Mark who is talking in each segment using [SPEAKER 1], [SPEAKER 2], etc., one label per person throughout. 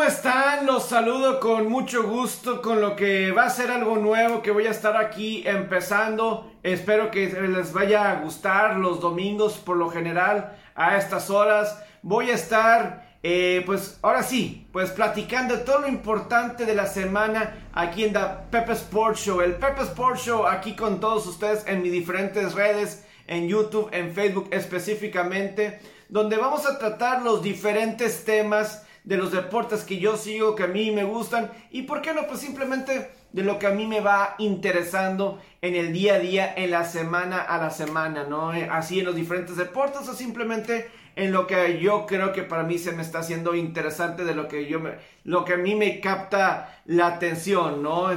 [SPEAKER 1] ¿cómo están? Los saludo con mucho gusto con lo que va a ser algo nuevo que voy a estar aquí empezando. Espero que les vaya a gustar los domingos por lo general a estas horas. Voy a estar, eh, pues ahora sí, pues platicando todo lo importante de la semana aquí en The Pepe Sports Show. El Pepe Sports Show aquí con todos ustedes en mis diferentes redes, en YouTube, en Facebook específicamente, donde vamos a tratar los diferentes temas de los deportes que yo sigo, que a mí me gustan y por qué no, pues simplemente de lo que a mí me va interesando en el día a día, en la semana a la semana, ¿no? Eh, así en los diferentes deportes o simplemente en lo que yo creo que para mí se me está haciendo interesante de lo que yo me, lo que a mí me capta la atención, ¿no?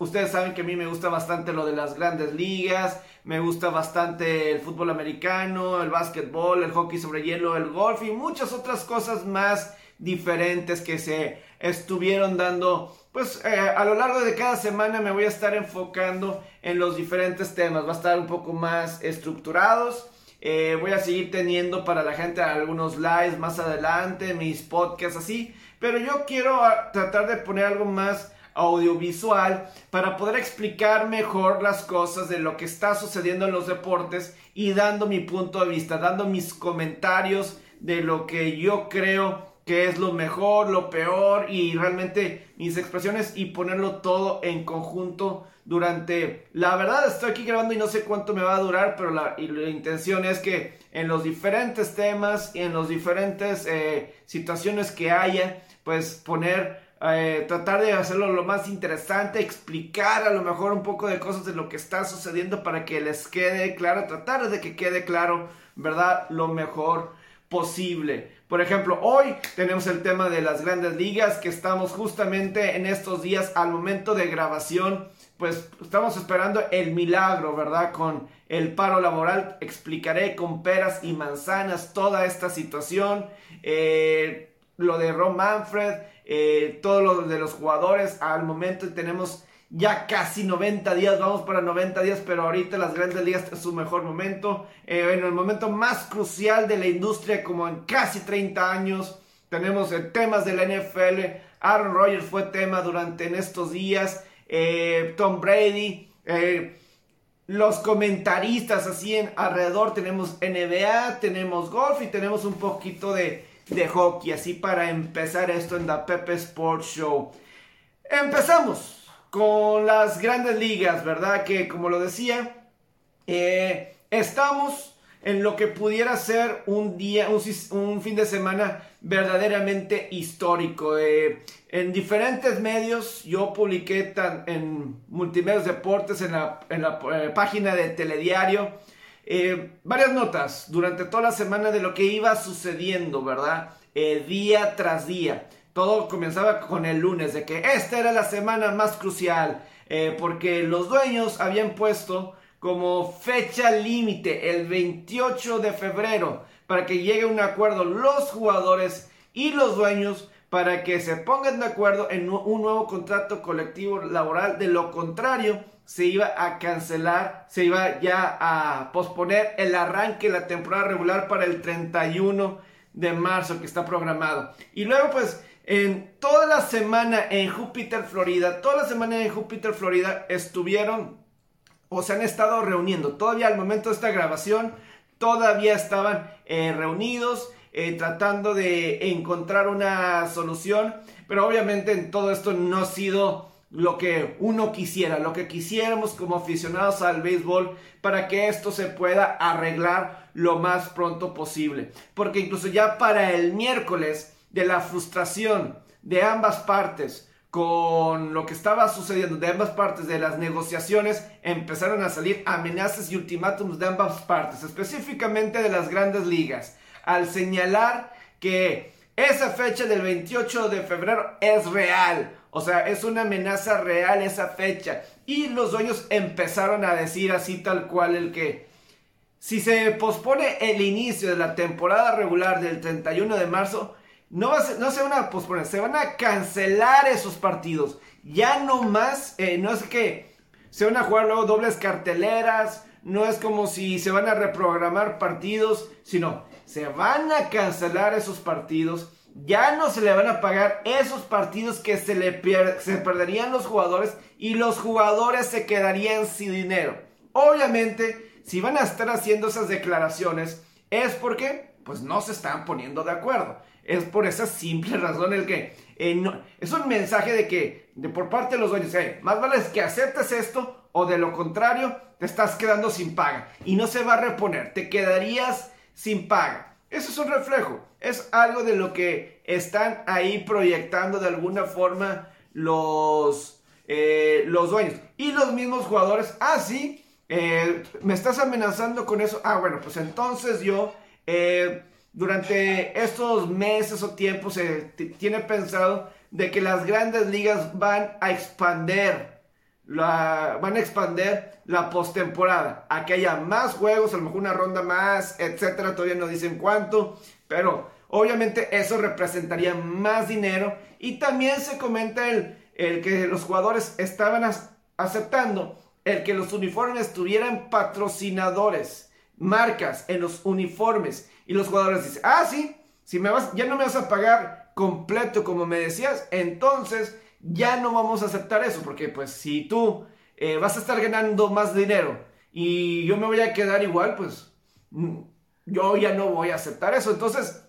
[SPEAKER 1] ustedes saben que a mí me gusta bastante lo de las grandes ligas, me gusta bastante el fútbol americano, el básquetbol, el hockey sobre hielo, el golf y muchas otras cosas más diferentes que se estuvieron dando. Pues eh, a lo largo de cada semana me voy a estar enfocando en los diferentes temas. Va a estar un poco más estructurados. Eh, voy a seguir teniendo para la gente algunos lives más adelante, mis podcasts así. Pero yo quiero ah, tratar de poner algo más audiovisual para poder explicar mejor las cosas de lo que está sucediendo en los deportes y dando mi punto de vista, dando mis comentarios de lo que yo creo qué es lo mejor, lo peor y realmente mis expresiones y ponerlo todo en conjunto durante... La verdad estoy aquí grabando y no sé cuánto me va a durar, pero la, intención es que en los diferentes temas y en los diferentes eh, situaciones que haya, pues poner... Eh, tratar de hacerlo lo más interesante, explicar a lo mejor un poco de cosas de lo que está sucediendo para que les quede claro, tratar de que quede claro, ¿verdad? Lo mejor posible. Por ejemplo, hoy tenemos el tema de las grandes ligas que estamos justamente en estos días al momento de grabación. Pues estamos esperando el milagro, ¿verdad? Con el paro laboral. Explicaré con peras y manzanas toda esta situación. Eh, lo de Ron Manfred, eh, todo lo de los jugadores. Al momento tenemos ya casi 90 días, vamos para 90 días, pero ahorita las grandes ligas es su mejor momento, eh, en el momento más crucial de la industria como en casi 30 años. Tenemos eh, temas de la NFL, Aaron Rodgers fue tema durante en estos días, eh, Tom Brady, los comentaristas así en alrededor, tenemos NBA, tenemos golf y tenemos un poquito de, de hockey, así para empezar esto en la Pepe Sports Show. Empezamos con las grandes ligas, ¿verdad? Que como lo decía, eh, estamos en lo que pudiera ser un día, un, fin de semana verdaderamente histórico. Eh, en diferentes medios, yo publiqué en Multimedios Deportes, en la, eh, página de Telediario, varias notas durante toda la semana de lo que iba sucediendo, ¿verdad? día tras día todo comenzaba con el lunes, de que esta era la semana más crucial, eh, porque los dueños habían puesto como fecha límite el 28 de febrero para que llegue un acuerdo los jugadores y los dueños para que se pongan de acuerdo en un nuevo contrato colectivo laboral. De lo contrario, se iba a cancelar, se iba ya a posponer el arranque de la temporada regular para el 31 de marzo que está programado. Y luego pues en toda la semana en Júpiter, Florida, toda la semana en Júpiter, Florida estuvieron o se han estado reuniendo. Todavía al momento de esta grabación, todavía estaban eh, reunidos, eh, tratando de encontrar una solución. Pero obviamente en todo esto no ha sido lo que uno quisiera, lo que quisiéramos como aficionados al béisbol para que esto se pueda arreglar lo más pronto posible. Porque incluso ya para el miércoles de la frustración de ambas partes con lo que estaba sucediendo de ambas partes de las negociaciones, empezaron a salir amenazas y ultimátums de ambas partes, específicamente de las grandes ligas, al señalar que esa fecha del 28 de febrero es real. O sea, es una amenaza real esa fecha. Y los dueños empezaron a decir así tal cual el que si se pospone el inicio de la temporada regular del 31 de marzo, no, no se van a posponer, se van a cancelar esos partidos. Ya no más, eh, no es que se van a jugar luego dobles carteleras, no es como si se van a reprogramar partidos, sino se van a cancelar esos partidos ya no se le van a pagar esos partidos que se le se perderían los jugadores y los jugadores se quedarían sin dinero. Obviamente, si van a estar haciendo esas declaraciones, es porque pues no se están poniendo de acuerdo. Es por esa simple razón el que eh, es un mensaje de que de por parte de los dueños, más vale que aceptes esto o de lo contrario te estás quedando sin paga y no se va a reponer, te quedarías sin paga. Eso es un reflejo, es algo de lo que están ahí proyectando de alguna forma los, eh, los dueños y los mismos jugadores. Ah, sí, eh, me estás amenazando con eso. Ah, bueno, pues entonces yo eh, durante estos meses o tiempos se tiene pensado de que las grandes ligas van a expander la, van a expander la postemporada a que haya más juegos, a lo mejor una ronda más, etcétera. Todavía no dicen cuánto, pero obviamente eso representaría más dinero. Y también se comenta el, el que los jugadores estaban aceptando el que los uniformes tuvieran patrocinadores, marcas en los uniformes. Y los jugadores dicen, ah, sí, si me vas, ya no me vas a pagar completo como me decías, entonces ya no vamos a aceptar eso, porque pues si tú eh, vas a estar ganando más dinero y yo me voy a quedar igual, pues mm, yo ya no voy a aceptar eso. Entonces,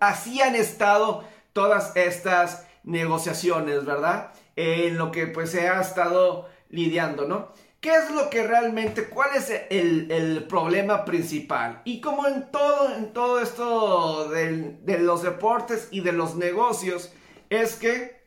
[SPEAKER 1] así han estado todas estas negociaciones, ¿verdad? en lo que pues se ha estado lidiando, ¿no? ¿Qué es lo que realmente, cuál es el, problema principal? Y como en todo, en todo esto de los deportes y de los negocios, es que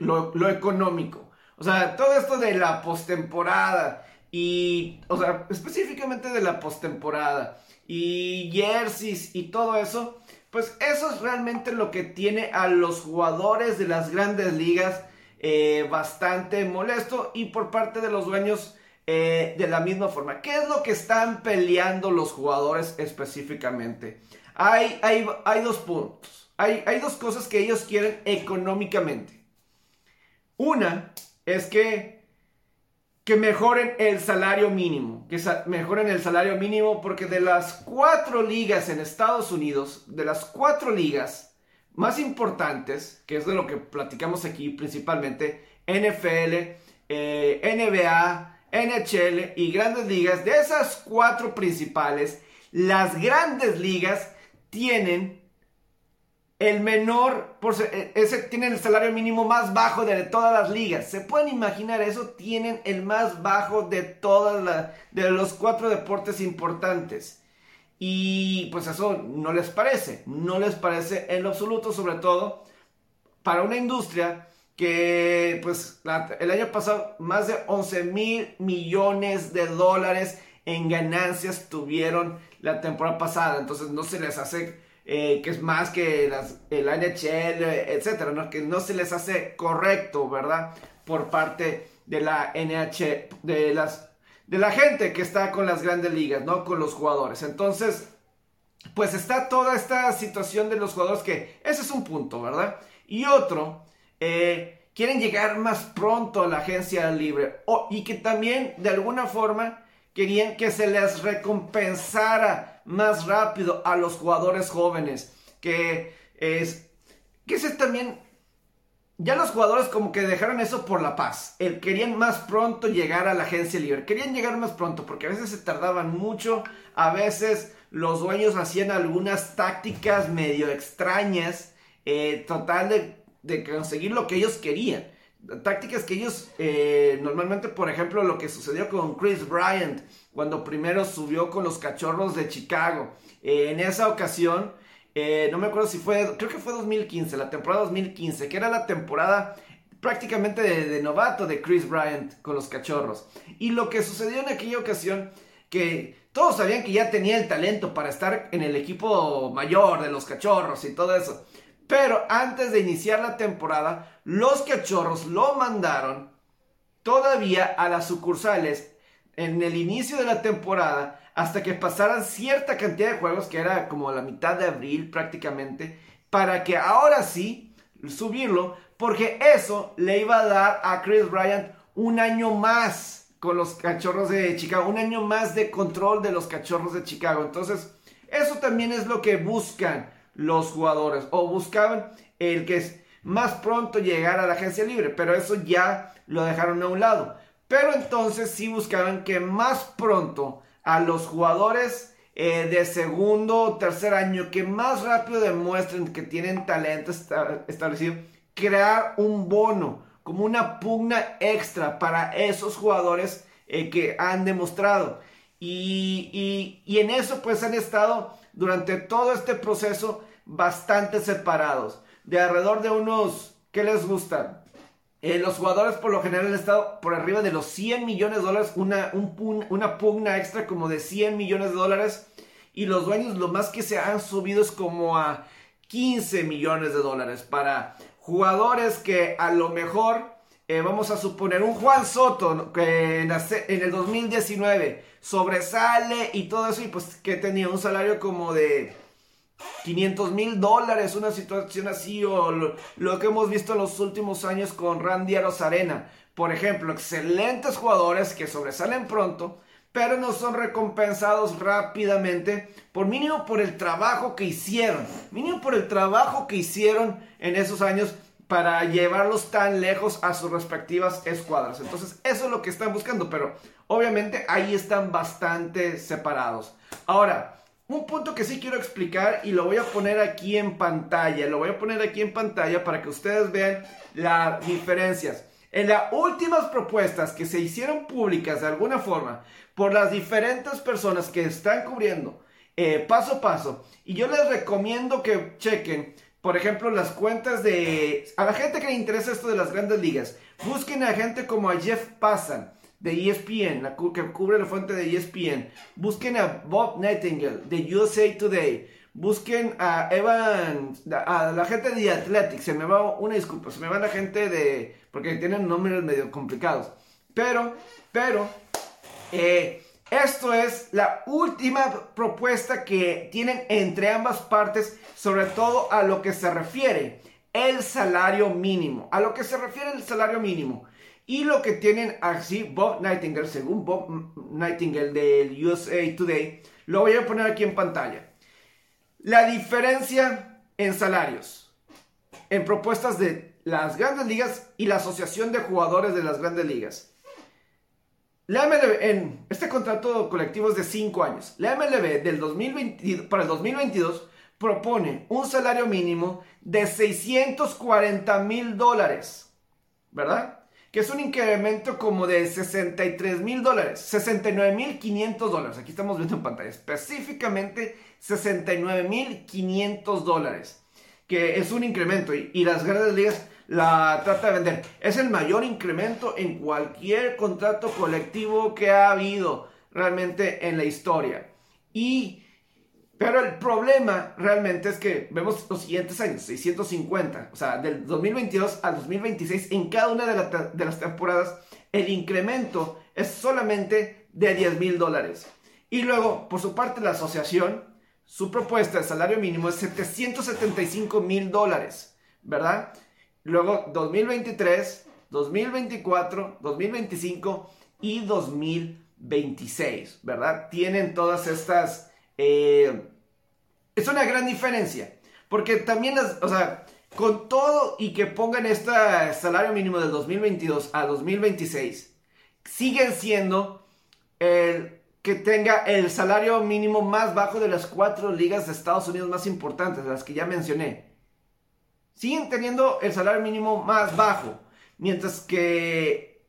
[SPEAKER 1] lo, económico. O sea, todo esto de la postemporada y, o sea, específicamente de la postemporada y jerseys y todo eso, pues eso es realmente lo que tiene a los jugadores de las grandes ligas eh, bastante molesto y por parte de los dueños eh, de la misma forma. ¿Qué es lo que están peleando los jugadores específicamente? Hay, hay, hay dos puntos. Hay, hay dos cosas que ellos quieren económicamente. Una es que, que mejoren el salario mínimo, que mejoren el salario mínimo porque de las cuatro ligas en Estados Unidos, de las cuatro ligas más importantes, que es de lo que platicamos aquí principalmente, NFL, eh, NBA, NHL y grandes ligas, de esas cuatro principales, las grandes ligas tienen el menor, por, e, ese tienen el salario mínimo más bajo de todas las ligas. ¿Se pueden imaginar eso? Tienen el más bajo de todas las, de los cuatro deportes importantes. Y pues eso no les parece, no les parece en lo absoluto, sobre todo para una industria que pues el año pasado más de 11 mil millones de dólares en ganancias tuvieron la temporada pasada. Entonces no se les hace eh, que es más que el NHL, etcétera, ¿no? que no se les hace correcto, ¿verdad? Por parte de la NH, de las de la gente que está con las grandes ligas, ¿no? Con los jugadores. Entonces, pues está toda esta situación de los jugadores que ese es un punto, ¿verdad? Y otro, eh, quieren llegar más pronto a la agencia libre y que también de alguna forma querían que se les recompensara más rápido a los jugadores jóvenes. Que es, que ese también, ya los jugadores como que dejaron eso por la paz. El, querían más pronto llegar a la agencia libre. Querían llegar más pronto porque a veces se tardaban mucho. A veces los dueños hacían algunas tácticas medio extrañas. Eh, total de, conseguir lo que ellos querían tácticas que ellos eh, normalmente, por ejemplo, lo que sucedió con Chris Bryant cuando primero subió con los cachorros de Chicago. Eh, en esa ocasión, eh, no me acuerdo si fue, creo que fue 2015, la temporada 2015, que era la temporada prácticamente de, novato de Chris Bryant con los cachorros. Y lo que sucedió en aquella ocasión, que todos sabían que ya tenía el talento para estar en el equipo mayor de los cachorros y todo eso. Pero antes de iniciar la temporada, los cachorros lo mandaron todavía a las sucursales en el inicio de la temporada hasta que pasaran cierta cantidad de juegos, que era como la mitad de abril prácticamente, para que ahora sí subirlo, porque eso le iba a dar a Chris Bryant un año más con los cachorros de Chicago, un año más de control de los cachorros de Chicago. Entonces, eso también es lo que buscan los jugadores o buscaban el que es más pronto llegar a la agencia libre, pero eso ya lo dejaron a un lado. Pero entonces sí buscaban que más pronto a los jugadores eh, de segundo o tercer año que más rápido demuestren que tienen talento establecido, crear un bono como una pugna extra para esos jugadores eh, que han demostrado. Y, y, en eso pues han estado durante todo este proceso bastante separados. De alrededor de unos, ¿qué les gusta? Eh, los jugadores por lo general han estado por arriba de los 100 millones de dólares, una, una pugna extra como de 100 millones de dólares. Y los dueños lo más que se han subido es como a 15 millones de dólares para jugadores que a lo mejor, eh, vamos a suponer, un Juan Soto que en el 2019 sobresale y todo eso y pues que tenía un salario como de 500 mil dólares, una situación así, o lo, que hemos visto en los últimos años con Randy Arozarena. Por ejemplo, excelentes jugadores que sobresalen pronto, pero no son recompensados rápidamente, por mínimo por el trabajo que hicieron, mínimo por el trabajo que hicieron en esos años para llevarlos tan lejos a sus respectivas escuadras. Entonces, eso es lo que están buscando, pero obviamente ahí están bastante separados. Ahora, un punto que sí quiero explicar y lo voy a poner aquí en pantalla. Lo voy a poner aquí en pantalla para que ustedes vean las diferencias. En las últimas propuestas que se hicieron públicas de alguna forma por las diferentes personas que están cubriendo eh, paso a paso, y yo les recomiendo que chequen, por ejemplo, las cuentas de... A la gente que le interesa esto de las grandes ligas, busquen a gente como a Jeff Passan de ESPN, la que cubre la fuente de ESPN. Busquen a Bob Nightingale de USA Today. Busquen a Evan, a la gente de Athletic. Se me va una disculpa, se me va la gente de. porque tienen nombres medio complicados. Pero, pero, eh, esto es la última propuesta que tienen entre ambas partes, sobre todo a lo que se refiere el salario mínimo. A lo que se refiere el salario mínimo. Y lo que tienen así Bob Nightingale, según Bob Nightingale del USA Today, lo voy a poner aquí en pantalla. La diferencia en salarios, en propuestas de las grandes ligas y la asociación de jugadores de las grandes ligas. La MLB, en este contrato colectivo es de 5 años. La MLB del 2020, para el 2022 propone un salario mínimo de 640 mil dólares, ¿verdad? Que es un incremento como de 63 mil dólares, 69 mil 500 dólares. Aquí estamos viendo en pantalla, específicamente 69 mil 500 dólares, que es un incremento y, las grandes ligas la trata de vender. Es el mayor incremento en cualquier contrato colectivo que ha habido realmente en la historia. Y pero el problema realmente es que vemos los siguientes años, 650, o sea, del 2022 al 2026, en cada una de, las temporadas, el incremento es solamente de 10 mil dólares. Y luego, por su parte, la asociación, su propuesta de salario mínimo es 775 mil dólares, ¿verdad? Luego, 2023, 2024, 2025 y 2026, ¿verdad? Tienen todas estas eh, es una gran diferencia. Porque también, las, o sea, con todo y que pongan este salario mínimo del 2022 a 2026, siguen siendo el que tenga el salario mínimo más bajo de las cuatro ligas de Estados Unidos más importantes, las que ya mencioné. Siguen teniendo el salario mínimo más bajo, mientras que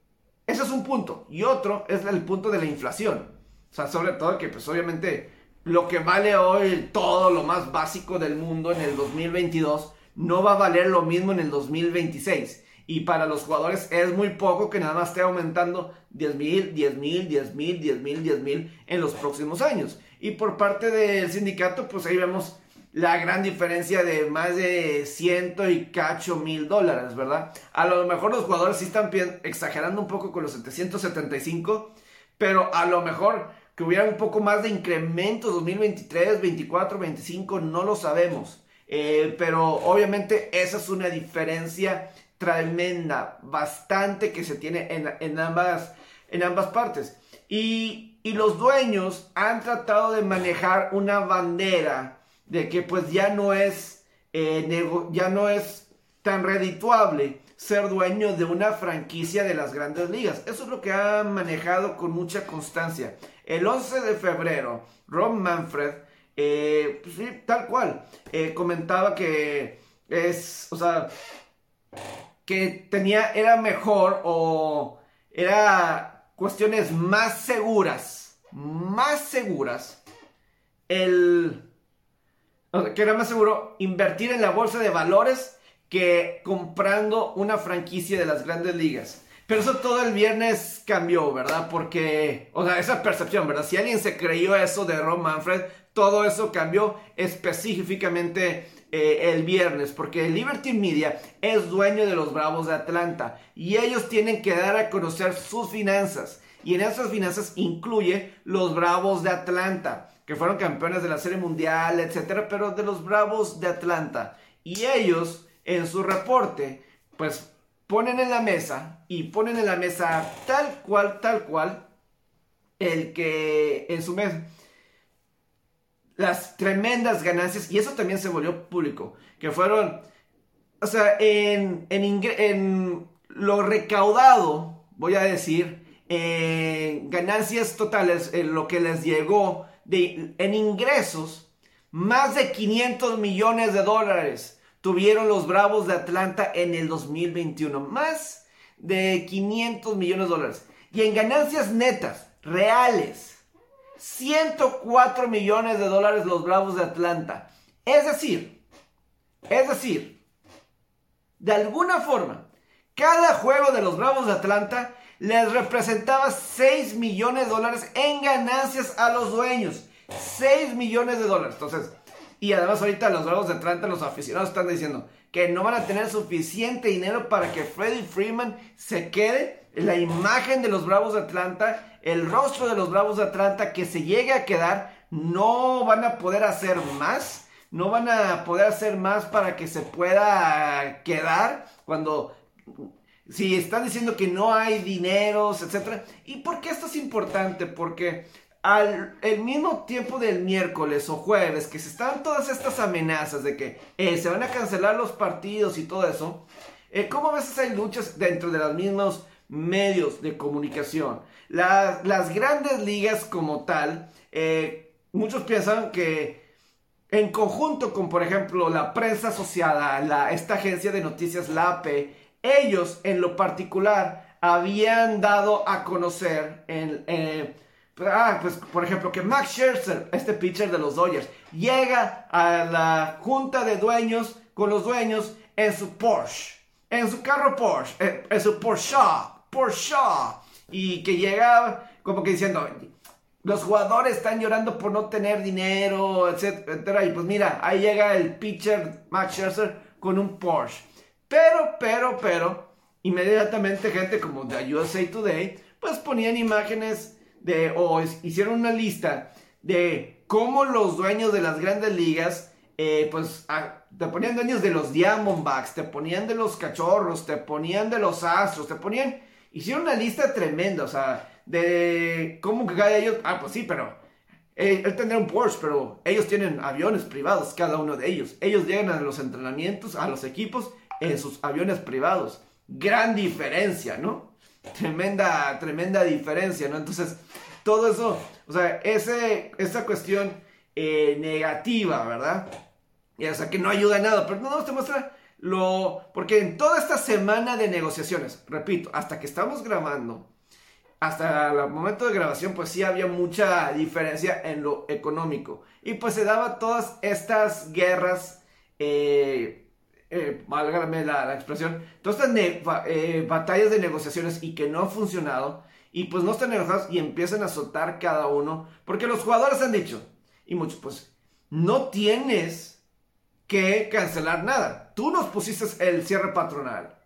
[SPEAKER 1] ese es un punto. Y otro es el punto de la inflación. O sea, sobre todo que pues obviamente lo que vale hoy todo lo más básico del mundo en el 2022 no va a valer lo mismo en el 2026. Y para los jugadores es muy poco que nada más esté aumentando 10 mil, 10 mil, 10 mil, 10 mil, 10 mil en los próximos años. Y por parte del sindicato, pues ahí vemos la gran diferencia de más de ciento y cacho mil dólares, ¿verdad? A lo mejor los jugadores sí están exagerando un poco con los 775, pero a lo mejor que hubiera un poco más de incremento 2023, 24, 25, no lo sabemos. Eh, pero obviamente esa es una diferencia tremenda, bastante que se tiene en, ambas, en ambas partes. Y, y, los dueños han tratado de manejar una bandera de que pues ya no es, eh, ya no es tan redituable ser dueño de una franquicia de las grandes ligas. Eso es lo que ha manejado con mucha constancia. El 11 de febrero, Rob Manfred, eh, pues tal cual, eh, comentaba que es, o sea, que tenía, era mejor o era cuestiones más seguras, más seguras, el, que era más seguro invertir en la bolsa de valores que comprando una franquicia de las grandes ligas. Pero eso todo el viernes cambió, ¿verdad? Porque, o sea, esa percepción, ¿verdad? Si alguien se creyó eso de Ron Manfred, todo eso cambió específicamente eh, el viernes, porque Liberty Media es dueño de los Bravos de Atlanta y ellos tienen que dar a conocer sus finanzas. Y en esas finanzas incluye los Bravos de Atlanta, que fueron campeones de la Serie Mundial, etcétera, pero de los Bravos de Atlanta. Y ellos en su reporte, pues ponen en la mesa y ponen en la mesa tal cual, tal cual, el que en su mes las tremendas ganancias, y eso también se volvió público, que fueron, o sea, en, en, lo recaudado, voy a decir, ganancias totales, en lo que les llegó de, en ingresos, más de 500 millones de dólares tuvieron los Bravos de Atlanta en el 2021. Más de 500 millones de dólares. Y en ganancias netas, reales, 104 millones de dólares los Bravos de Atlanta. Es decir, es decir, de alguna forma, cada juego de los Bravos de Atlanta les representaba 6 millones de dólares en ganancias a los dueños. 6 millones de dólares. Entonces, y además ahorita los Bravos de Atlanta, los aficionados están diciendo que no van a tener suficiente dinero para que Freddie Freeman se quede. La imagen de los Bravos de Atlanta, el rostro de los Bravos de Atlanta que se llegue a quedar, no van a poder hacer más. No van a poder hacer más para que se pueda quedar cuando si están diciendo que no hay dineros, etc. ¿Y por qué esto es importante? Porque al el mismo tiempo del miércoles o jueves que se están todas estas amenazas de que eh, se van a cancelar los partidos y todo eso, eh, ¿cómo a veces hay luchas dentro de los mismos medios de comunicación? las grandes ligas como tal, eh, muchos piensan que en conjunto con, por ejemplo, la prensa asociada, la, esta agencia de noticias, la AP, ellos en lo particular habían dado a conocer en Ah, pues por ejemplo, que Max Scherzer, este pitcher de los Dodgers, llega a la junta de dueños con los dueños en su Porsche, en su carro Porsche, eh, en, su Porsche, Porsche, y que llega como que diciendo, los jugadores están llorando por no tener dinero, etcétera, y pues mira, ahí llega el pitcher Max Scherzer con un Porsche. Pero, pero, pero, inmediatamente gente como de USA Today, pues ponían imágenes de, o hicieron una lista de cómo los dueños de las grandes ligas, eh, pues te ponían dueños de los Diamondbacks, te ponían de los Cachorros, te ponían de los Astros, te ponían, hicieron una lista tremenda, o sea, de cómo que cada ellos, ah, pues sí, pero eh, él tendrá un Porsche, pero ellos tienen aviones privados, cada uno de ellos. Ellos llegan a los entrenamientos, a los equipos, en sus aviones privados. Gran diferencia, ¿no? Tremenda, tremenda diferencia, ¿no? Entonces, todo eso, o sea, ese, esa cuestión eh, negativa, ¿verdad? Y, o sea, que no ayuda a nada, pero no nos te muestra lo... Porque en toda esta semana de negociaciones, repito, hasta que estamos grabando, hasta el momento de grabación, pues sí había mucha diferencia en lo económico. Y pues se daba todas estas guerras eh, eh, la, expresión, todas estas eh, batallas de negociaciones y que no han funcionado, y pues no están enojados y empiezan a soltar cada uno, porque los jugadores han dicho, y muchos, pues no tienes que cancelar nada. Tú nos pusiste el cierre patronal.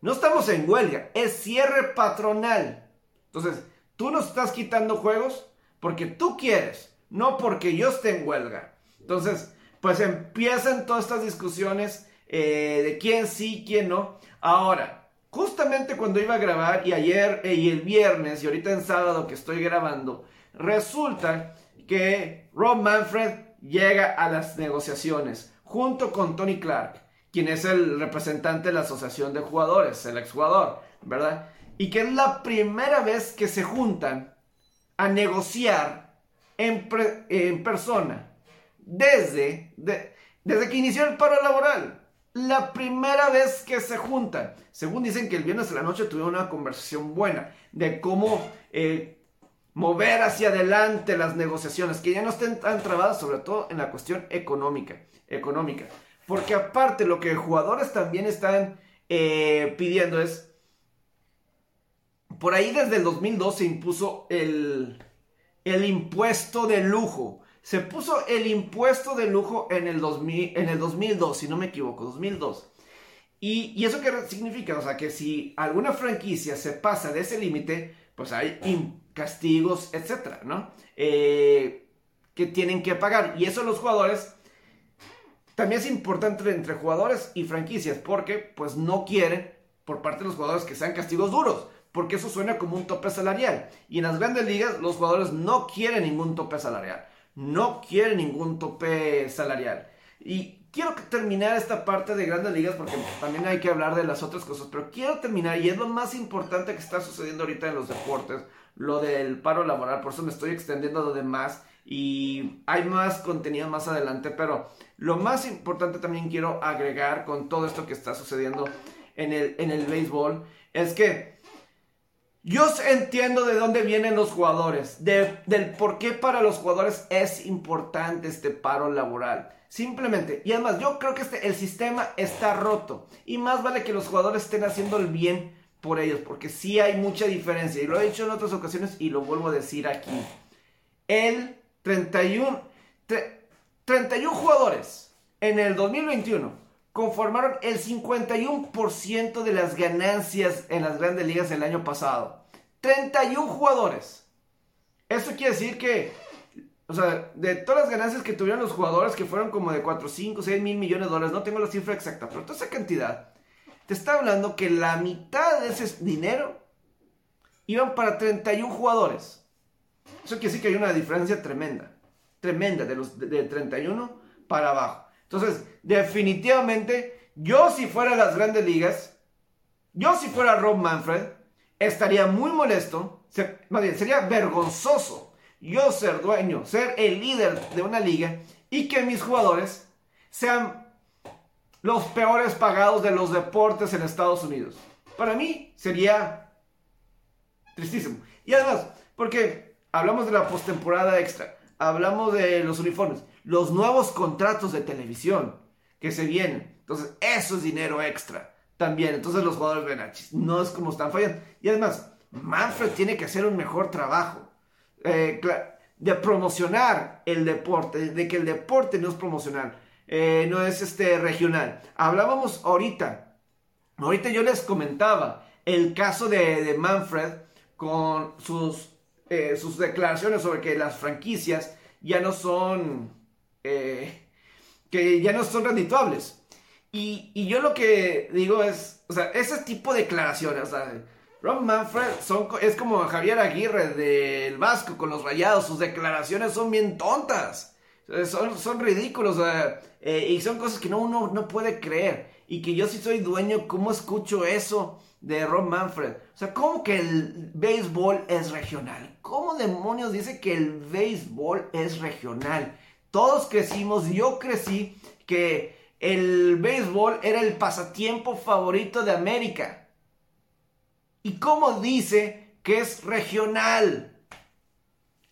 [SPEAKER 1] No estamos en huelga, es cierre patronal. Entonces, tú nos estás quitando juegos porque tú quieres, no porque yo esté en huelga. Entonces, pues empiezan todas estas discusiones eh, de quién sí, quién no. Ahora, justamente cuando iba a grabar y ayer eh, y el viernes y ahorita en sábado que estoy grabando, resulta que Rob Manfred llega a las negociaciones junto con Tony Clark, quien es el representante de la Asociación de Jugadores, el exjugador, ¿verdad? Y que es la primera vez que se juntan a negociar en, persona desde, desde que inició el paro laboral. La primera vez que se juntan. Según dicen que el viernes de la noche tuvieron una conversación buena de cómo eh, mover hacia adelante las negociaciones, que ya no estén tan trabadas, sobre todo en la cuestión económica. económica. Porque aparte lo que jugadores también están eh, pidiendo es, por ahí desde el 2002 se impuso el, el impuesto de lujo. Se puso el impuesto de lujo en el, 2000, en el 2002, si no me equivoco, 2002. Y, ¿Y eso qué significa? O sea, que si alguna franquicia se pasa de ese límite, pues hay castigos, etcétera, ¿no? Eh, que tienen que pagar. Y eso los jugadores también es importante entre jugadores y franquicias porque pues no quieren por parte de los jugadores que sean castigos duros, porque eso suena como un tope salarial. Y en las grandes ligas los jugadores no quieren ningún tope salarial, no quieren ningún tope salarial. Y quiero terminar esta parte de grandes ligas porque también hay que hablar de las otras cosas, pero quiero terminar y es lo más importante que está sucediendo ahorita en los deportes, lo del paro laboral, por eso me estoy extendiendo lo demás y hay más contenido más adelante, pero lo más importante también quiero agregar con todo esto que está sucediendo en el, en el béisbol es que yo entiendo de dónde vienen los jugadores, del por qué para los jugadores es importante este paro laboral. Simplemente, y además yo creo que este, el sistema está roto y más vale que los jugadores estén haciendo el bien por ellos, porque sí hay mucha diferencia. Y lo he dicho en otras ocasiones y lo vuelvo a decir aquí. El 31, 31 jugadores en el 2021 conformaron el 51% de las ganancias en las grandes ligas el año pasado. 31 jugadores. Esto quiere decir que, o sea, de todas las ganancias que tuvieron los jugadores, que fueron como de 4, 5, 6 mil millones de dólares, no tengo la cifra exacta, pero toda esa cantidad te está hablando que la mitad de ese dinero iban para 31 jugadores. Eso quiere decir que hay una diferencia tremenda. Tremenda de los de, 31 para abajo. Entonces, definitivamente, yo si fuera las grandes ligas, yo si fuera Rob Manfred, estaría muy molesto, más bien, sería vergonzoso yo ser dueño, ser el líder de una liga y que mis jugadores sean los peores pagados de los deportes en Estados Unidos. Para mí sería tristísimo. Y además, porque hablamos de la postemporada extra, hablamos de los uniformes, los nuevos contratos de televisión que se vienen. Entonces, eso es dinero extra también. Entonces los jugadores ven, ah, no es como están fallando. Y además, Manfred tiene que hacer un mejor trabajo eh, de promocionar el deporte, de que el deporte no es promocional. Eh, no es este regional. Hablábamos ahorita, ahorita yo les comentaba el caso de, Manfred con sus, eh, sus declaraciones sobre que las franquicias ya no son, eh, que ya no son redituables. Y, yo lo que digo es, o sea, ese tipo de declaraciones, o sea, Rob Manfred son, es como Javier Aguirre del Vasco con los rayados, sus declaraciones son bien tontas. Son, son ridículos eh, y son cosas que no, uno no puede creer. Y que yo si soy dueño, ¿cómo escucho eso de Rob Manfred? O sea, ¿cómo que el béisbol es regional? ¿Cómo demonios dice que el béisbol es regional? Todos crecimos, yo crecí que el béisbol era el pasatiempo favorito de América. ¿Y cómo dice que es regional?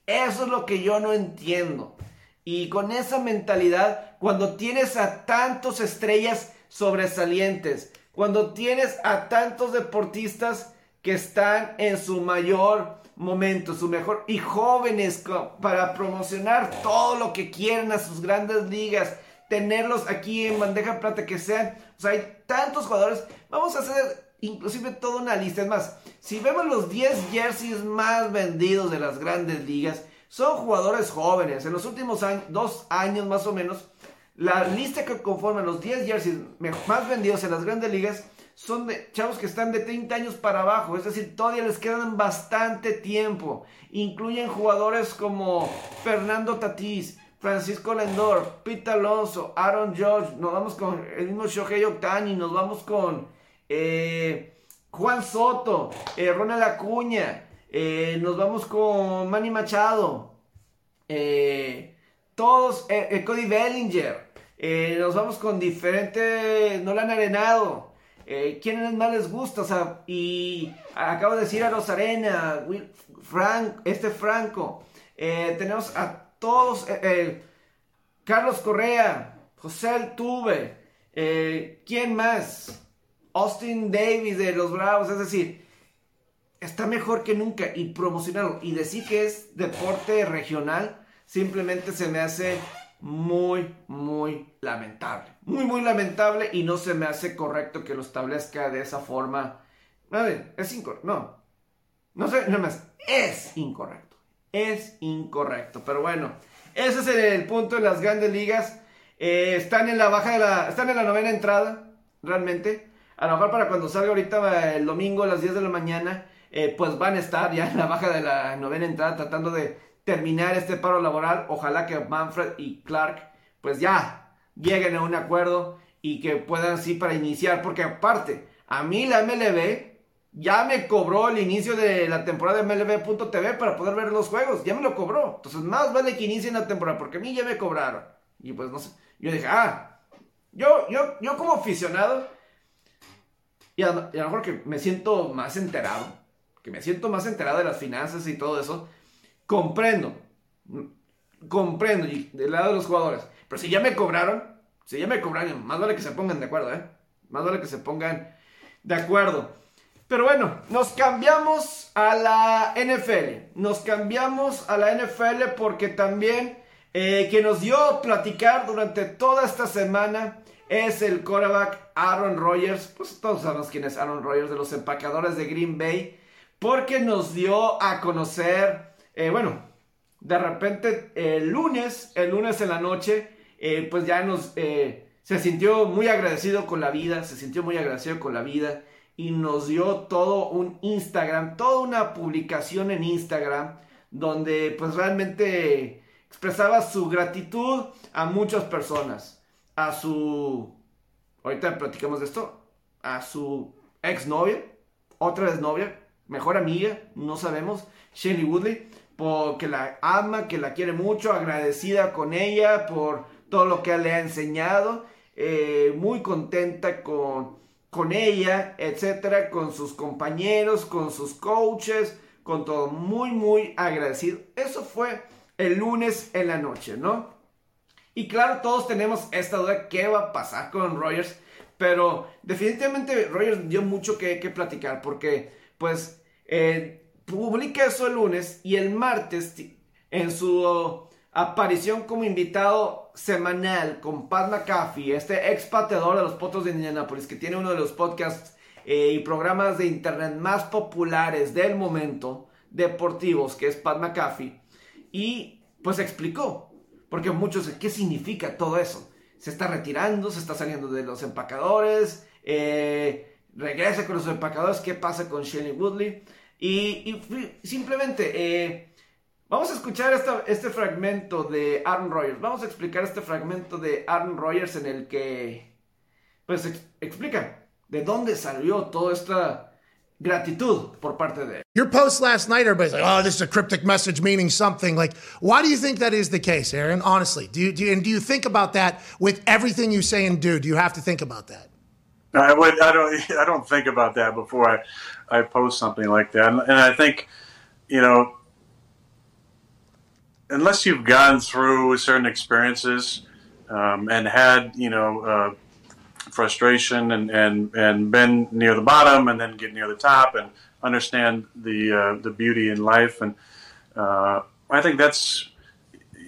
[SPEAKER 1] Eso es lo que yo no entiendo. Y con esa mentalidad, cuando tienes a tantos estrellas sobresalientes, cuando tienes a tantos deportistas que están en su mayor momento, su mejor, y jóvenes para promocionar todo lo que quieren a sus grandes ligas, tenerlos aquí en bandeja plata, que sean, o sea, hay tantos jugadores, vamos a hacer inclusive toda una lista, es más, si vemos los 10 jerseys más vendidos de las grandes ligas, son jugadores jóvenes. En los últimos dos años más o menos, la lista que conforman los 10 jerseys más vendidos en las grandes ligas son de chavos que están de 30 años para abajo. Es decir, todavía les quedan bastante tiempo. Incluyen jugadores como Fernando Tatís, Francisco Lendor, Pete Alonso, Aaron George, nos vamos con el mismo Shohei Ohtani, nos vamos con eh, Juan Soto, eh, Ronald Acuña, eh, nos vamos con Manny Machado, todos, Cody Bellinger, nos vamos con diferentes, Nolan Arenado, ¿quiénes más les gusta? O sea, y acabo de decir a Rosarena, Will, Frank, este Franco, tenemos a todos, eh, eh, Carlos Correa, José Altuve, eh, ¿quién más? Austin Davis de los Bravos, es decir, está mejor que nunca y promocionarlo y decir que es deporte regional simplemente se me hace muy, muy lamentable. Muy, muy lamentable y no se me hace correcto que lo establezca de esa forma. A ver, es incorrecto. No, no sé, nada más, es incorrecto es incorrecto. Pero bueno, ese es el punto de las grandes ligas. Eh, están en la baja de la. Están en la novena entrada, realmente. A lo mejor para cuando salga ahorita el domingo a las 10 de la mañana, eh, pues van a estar ya en la baja de la novena entrada tratando de terminar este paro laboral. Ojalá que Manfred y Clark, pues ya lleguen a un acuerdo y que puedan sí para iniciar. Porque aparte, a mí la MLB ya me cobró el inicio de la temporada de MLB.tv para poder ver los juegos. Ya me lo cobró. Entonces, más vale que inicie la temporada, porque a mí ya me cobraron. Y pues no sé. Yo dije, ah, yo, yo, yo como aficionado, y a, lo mejor que me siento más enterado, que me siento más enterado de las finanzas y todo eso, comprendo. Comprendo y del lado de los jugadores. Pero si ya me cobraron, si ya me cobraron, más vale que se pongan de acuerdo, ¿eh? Más vale que se pongan de acuerdo. Pero bueno, nos cambiamos a la NFL. Nos cambiamos a la NFL porque también eh, que nos dio platicar durante toda esta semana es el quarterback Aaron Rodgers. Pues todos sabemos quién es Aaron Rodgers de los empacadores de Green Bay. Porque nos dio a conocer, eh, bueno, de repente el lunes, el lunes en la noche, eh, pues ya nos, se sintió muy agradecido con la vida, se sintió muy agradecido con la vida y nos dio todo un Instagram, toda una publicación en Instagram donde pues realmente expresaba su gratitud a muchas personas, a su, ahorita platicamos de esto, a su exnovia, otra vez novia, mejor amiga, no sabemos, Shelly Woodley, porque la ama, que la quiere mucho, agradecida con ella por todo lo que le ha enseñado, eh, muy contenta con con ella, etcétera, con sus compañeros, con sus coaches, con todo, muy, muy agradecido. Eso fue el lunes en la noche, ¿no? Y claro, todos tenemos esta duda, ¿qué va a pasar con Rogers? Pero definitivamente Rogers dio mucho que, que platicar porque, pues, eh, publica eso el lunes y el martes en su aparición como invitado semanal con Pat McAfee, este ex pateador de los Potos de Indianapolis, que tiene uno de los podcasts eh, y programas de internet más populares del momento, deportivos, que es Pat McAfee, y pues explicó, porque muchos, ¿qué significa todo eso? Se está retirando, se está saliendo de los empacadores, eh, regresa con los empacadores, ¿qué pasa con Shelley Woodley? Y, simplemente... Eh, Vamos a escuchar este fragmento de Aaron Rodgers. Vamos a explicar este fragmento de Aaron Rodgers en el que, pues, explica de dónde salió toda esta gratitud por parte de él.
[SPEAKER 2] Your post last night, everybody's like, "Oh, this is a cryptic message meaning something." Like, why do you think that is the case, Aaron? Honestly, do you, do you, and do you think about that with everything you say and do? Do you have to think about that?
[SPEAKER 3] I would. I don't. I don't think about that before I, I post something like that. And I think, you know, unless you've gone through certain experiences um, and had you know uh, frustration and, and and been near the bottom and then get near the top and understand the uh, the beauty in life and uh, I think that's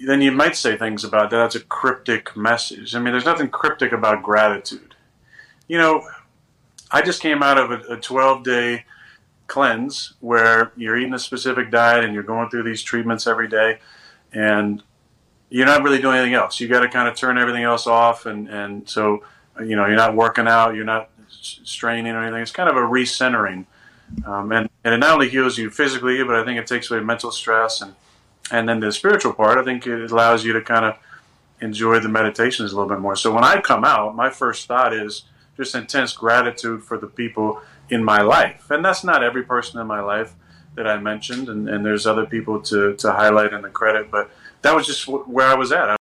[SPEAKER 3] then you might say things about that. That's a cryptic message. I mean, there's nothing cryptic about gratitude. You know, I just came out of a 12 day cleanse where you're eating a specific diet and you're going through these treatments every day and you're not really doing anything else. You got to kind of turn everything else off, and and so you know you're not working out, you're not straining or anything. It's kind of a recentering, um, and and it not only heals you physically, but I think it takes away mental stress and and then the spiritual part, I think it allows you to kind of enjoy the meditations a little bit more. So when I come out, my first thought is just intense gratitude for the people in my life, and that's not every person in my life that I mentioned, and, and there's other people to, to highlight in the credit, but that was just where I was at.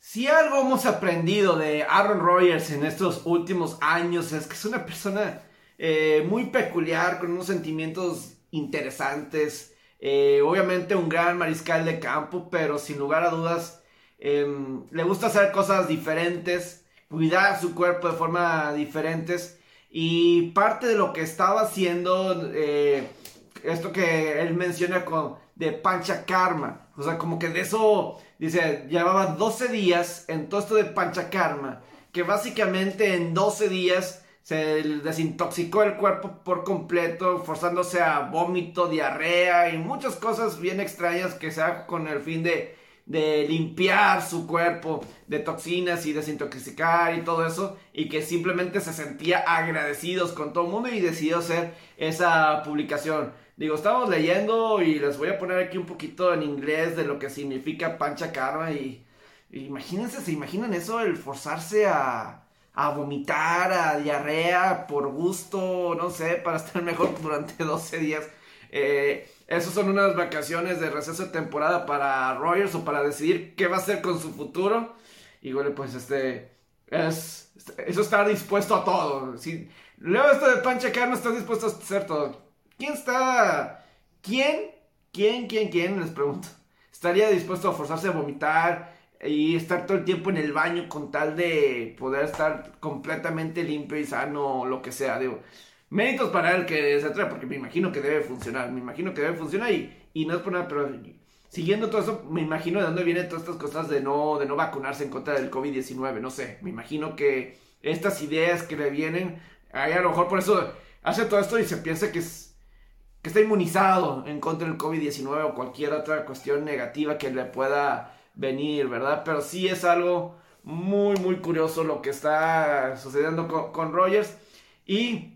[SPEAKER 1] Si algo hemos aprendido de Aaron Rodgers en estos últimos años es que es una persona eh, muy peculiar, con unos sentimientos interesantes, eh, obviamente un gran mariscal de campo, pero sin lugar a dudas em, le gusta hacer cosas diferentes, cuidar su cuerpo de forma diferentes. Y parte de lo que estaba haciendo, eh, esto que él menciona con de Pancha Karma, o sea, como que de eso, dice, llevaba 12 días en todo esto de Pancha Karma, que básicamente en 12 días se desintoxicó el cuerpo por completo, forzándose a vómito, diarrea y muchas cosas bien extrañas que se con el fin de, de limpiar su cuerpo de toxinas y desintoxicar y todo eso, y que simplemente se sentía agradecidos con todo el mundo y decidió hacer esa publicación. Digo, estamos leyendo y les voy a poner aquí un poquito en inglés de lo que significa pancha karma y, imagínense, ¿se imaginan eso? El forzarse a a vomitar, a diarrea, por gusto, no sé, para estar mejor durante 12 días. Eh, esos son unas vacaciones de receso de temporada para Rogers o para decidir qué va a hacer con su futuro. Y bueno, pues este, es, eso estar dispuesto a todo. Si leo esto de Pancha Carno, estás dispuesto a hacer todo. ¿Quién está, quién, quién, quién, quién, les pregunto, estaría dispuesto a forzarse a vomitar, y estar todo el tiempo en el baño con tal de poder estar completamente limpio y sano, lo que sea. Digo, méritos para él que se atreve, porque me imagino que debe funcionar, me imagino que debe funcionar y, y no es por nada, pero siguiendo todo eso, me imagino de dónde vienen todas estas cosas de no, de no vacunarse en contra del COVID-19, no sé, me imagino que estas ideas que le vienen, ahí a lo mejor por eso hace todo esto y se piensa que es que está inmunizado en contra del COVID-19 o cualquier otra cuestión negativa que le pueda venir, ¿verdad? Pero sí es algo muy, muy curioso lo que está sucediendo con, Rogers. Y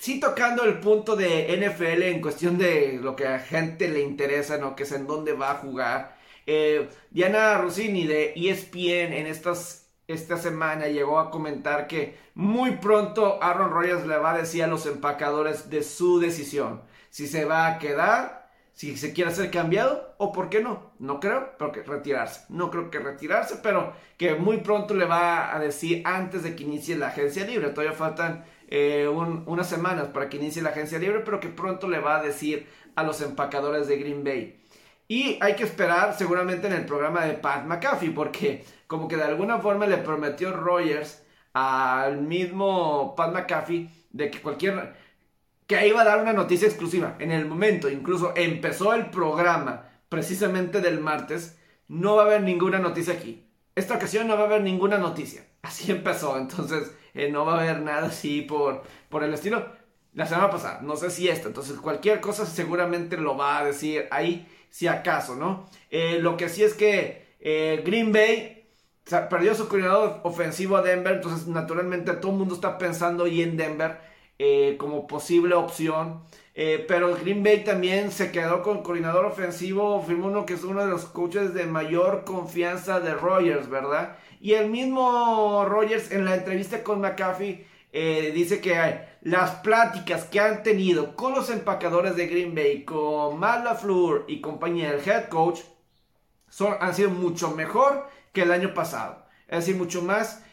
[SPEAKER 1] sí tocando el punto de NFL en cuestión de lo que a gente le interesa, ¿no? Que es en dónde va a jugar. Eh, Diana Rossini de ESPN en estas, esta semana llegó a comentar que muy pronto Aaron Rodgers le va a decir a los empacadores de su decisión. Si se va a quedar si se quiere hacer cambiado o por qué no. No creo, pero que retirarse. No creo que retirarse, pero que muy pronto le va a decir antes de que inicie la agencia libre. Todavía faltan eh, unas semanas para que inicie la agencia libre, pero que pronto le va a decir a los empacadores de Green Bay. Y hay que esperar seguramente en el programa de Pat McAfee, porque como que de alguna forma le prometió Rogers al mismo Pat McAfee de que cualquier que iba a dar una noticia exclusiva. En el momento, incluso empezó el programa precisamente del martes, no va a haber ninguna noticia aquí. Esta ocasión no va a haber ninguna noticia. Así empezó, entonces eh, no va a haber nada así por, por el estilo. La semana pasada, no sé si esta, entonces cualquier cosa seguramente lo va a decir ahí, si acaso, ¿no? Eh, lo que sí es que eh, Green Bay perdió su coordinador ofensivo a Denver, entonces naturalmente todo el mundo está pensando ahí en Denver. Como posible opción. Eh, pero Green Bay también se quedó con coordinador ofensivo, firmó uno que es uno de los coaches de mayor confianza de Rogers, ¿verdad? Y el mismo Rogers en la entrevista con McAfee eh, dice que las pláticas que han tenido con los empacadores de Green Bay, con Matt LaFleur y compañía del head coach, son, han sido mucho mejor que el año pasado. Es decir, mucho más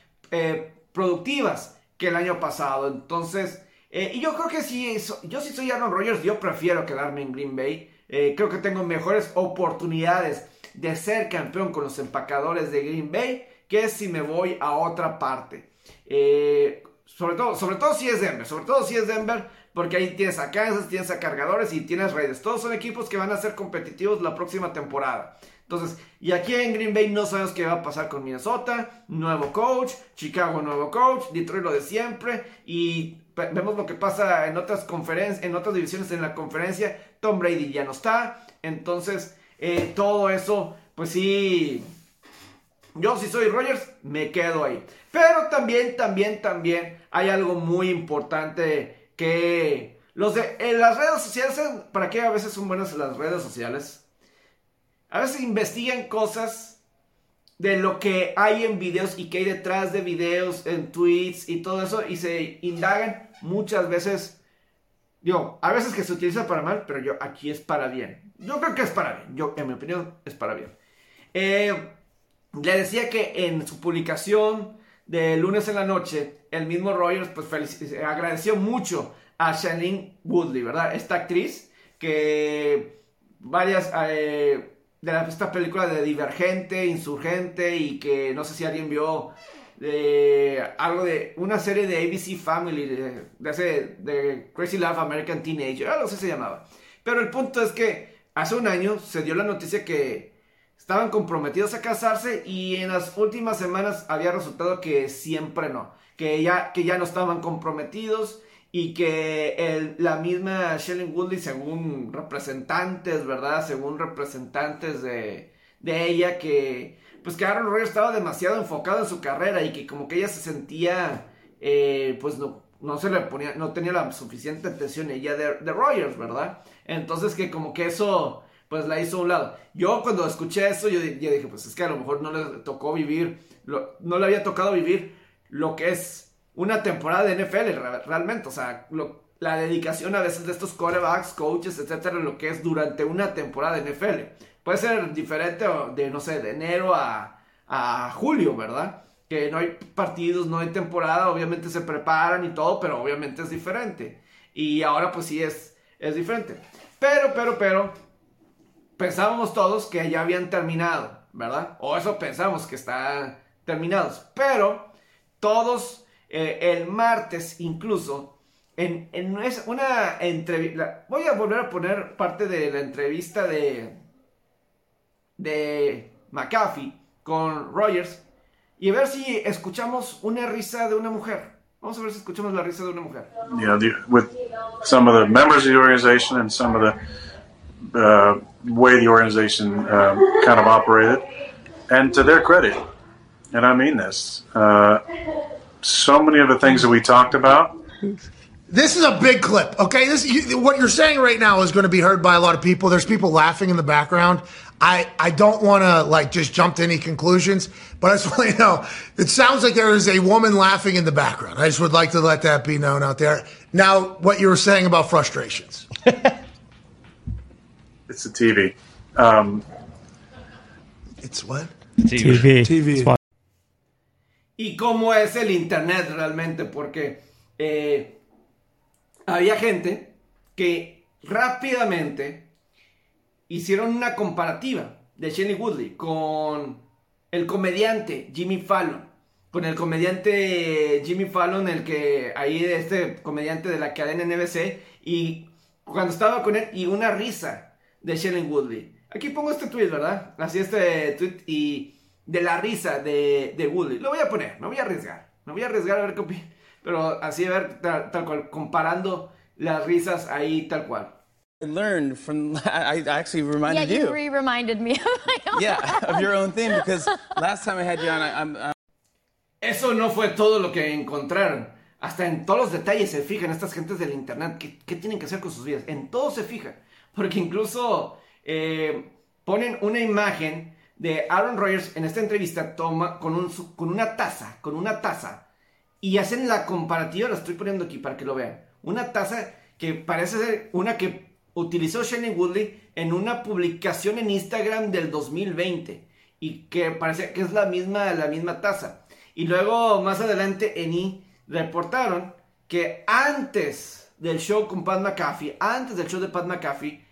[SPEAKER 1] productivas que el año pasado. Entonces, eh, y yo creo que si yo si soy Aaron Rodgers, yo prefiero quedarme en Green Bay. Eh, creo que tengo mejores oportunidades de ser campeón con los empacadores de Green Bay que si me voy a otra parte. Eh, sobre, todo, sobre todo si es Denver, sobre todo si es Denver, porque ahí tienes a Kansas, tienes a Cargadores y tienes Raiders. Todos son equipos que van a ser competitivos la próxima temporada. Entonces, y aquí en Green Bay no sabemos qué va a pasar con Minnesota, nuevo coach, Chicago nuevo coach, Detroit lo de siempre y vemos lo que pasa en otras conferencias, en otras divisiones en la conferencia. Tom Brady ya no está. Entonces, eh, todo eso, pues sí. Yo si soy Rogers, me quedo ahí. Pero también, también, también hay algo muy importante que los de en las redes sociales, ¿para qué a veces son buenas las redes sociales? a veces investigan cosas de lo que hay en videos y que hay detrás de videos, en tweets y todo eso, y se indagan muchas veces. Yo, a veces que se utiliza para mal, pero yo aquí es para bien. Yo creo que es para bien. Yo, en mi opinión, es para bien. Eh, le decía que en su publicación de lunes en la noche, el mismo Rogers pues agradeció mucho a Shailene Woodley, ¿verdad? Esta actriz que varias eh, de esta película de Divergente, Insurgente y que no sé si alguien vio de algo de una serie de ABC Family de, de, de Crazy Love American Teenager, algo así se llamaba. Pero el punto es que hace un año se dio la noticia que estaban comprometidos a casarse y en las últimas semanas había resultado que siempre no, que ya, que ya no estaban comprometidos y que la misma Shelley Woodley, según representantes, ¿verdad? Según representantes de, ella, que pues que Aaron Rodgers estaba demasiado enfocado en su carrera y que como que ella se sentía, eh, pues no, no se le ponía, no tenía la suficiente atención ella de, de Rogers, ¿verdad? Entonces que como que eso, pues la hizo a un lado. Yo cuando escuché eso, yo, dije, pues es que a lo mejor no le tocó vivir, no le había tocado vivir lo que es una temporada de NFL realmente. O sea, la dedicación a veces de estos corebacks, coaches, etcétera, lo que es durante una temporada de NFL. Puede ser diferente de, no sé, de enero a, a julio, ¿verdad? Que no hay partidos, no hay temporada, obviamente se preparan y todo, pero obviamente es diferente. Y ahora pues sí es, es diferente. Pero, pero, pero, pensábamos todos que ya habían terminado, ¿verdad? O eso pensamos que están terminados. Pero todos eh, el martes incluso, en, una entrevista, voy a volver a poner parte de la entrevista de, de McAfee con Rogers y a ver si escuchamos una risa de una mujer. Vamos a ver si escuchamos la risa de una mujer.
[SPEAKER 3] Yeah, with some of the members of the organization and some of the uh, way the organization uh, kind of operated. And to their credit, and I mean this, uh, so many of the things that we talked about.
[SPEAKER 2] This is a big clip, okay? This you, what you're saying right now is going to be heard by a lot of people. There's people laughing in the background. I I don't want to like just jump to any conclusions, but I just want to know it sounds like there is a woman laughing in the background. I just would like to let that be known out there. Now, what you were saying about frustrations.
[SPEAKER 3] it's the TV. Um,
[SPEAKER 2] it's what?
[SPEAKER 4] TV.
[SPEAKER 2] TV.
[SPEAKER 4] TV.
[SPEAKER 1] y cómo es el Internet realmente, porque eh, había gente que rápidamente hicieron una comparativa de Shelley Woodley con el comediante Jimmy Fallon. Con el comediante Jimmy Fallon, el que ahí, este comediante de la cadena NBC, y cuando estaba con él, y una risa de Shelley Woodley. Aquí pongo este tweet, ¿verdad? Así este tweet y de la risa de, de Woody. Lo voy a poner, me voy a arriesgar. Me voy a arriesgar a ver qué opina. Pero así a ver, tal, cual, comparando las risas ahí tal cual.
[SPEAKER 5] I learned from I actually reminded
[SPEAKER 6] yeah,
[SPEAKER 5] you.
[SPEAKER 6] you reminded me of my own.
[SPEAKER 5] Yeah, of your own thing because last time I had you on, I, I'm, I'm...
[SPEAKER 1] Eso no fue todo lo que encontraron. Hasta en todos los detalles se fijan estas gentes del internet. ¿Qué, qué tienen que hacer con sus vidas? En todo se fijan. Porque incluso eh, ponen una imagen de Aaron Rodgers en esta entrevista toma con, un, con una taza, con una taza, y hacen la comparativa, lo estoy poniendo aquí para que lo vean, una taza que parece ser una que utilizó Shane Woodley en una publicación en Instagram del 2020 y que parece que es la misma, la misma taza. Y luego más adelante en I reportaron que antes del show con Pat McAfee, antes del show de Pat McAfee,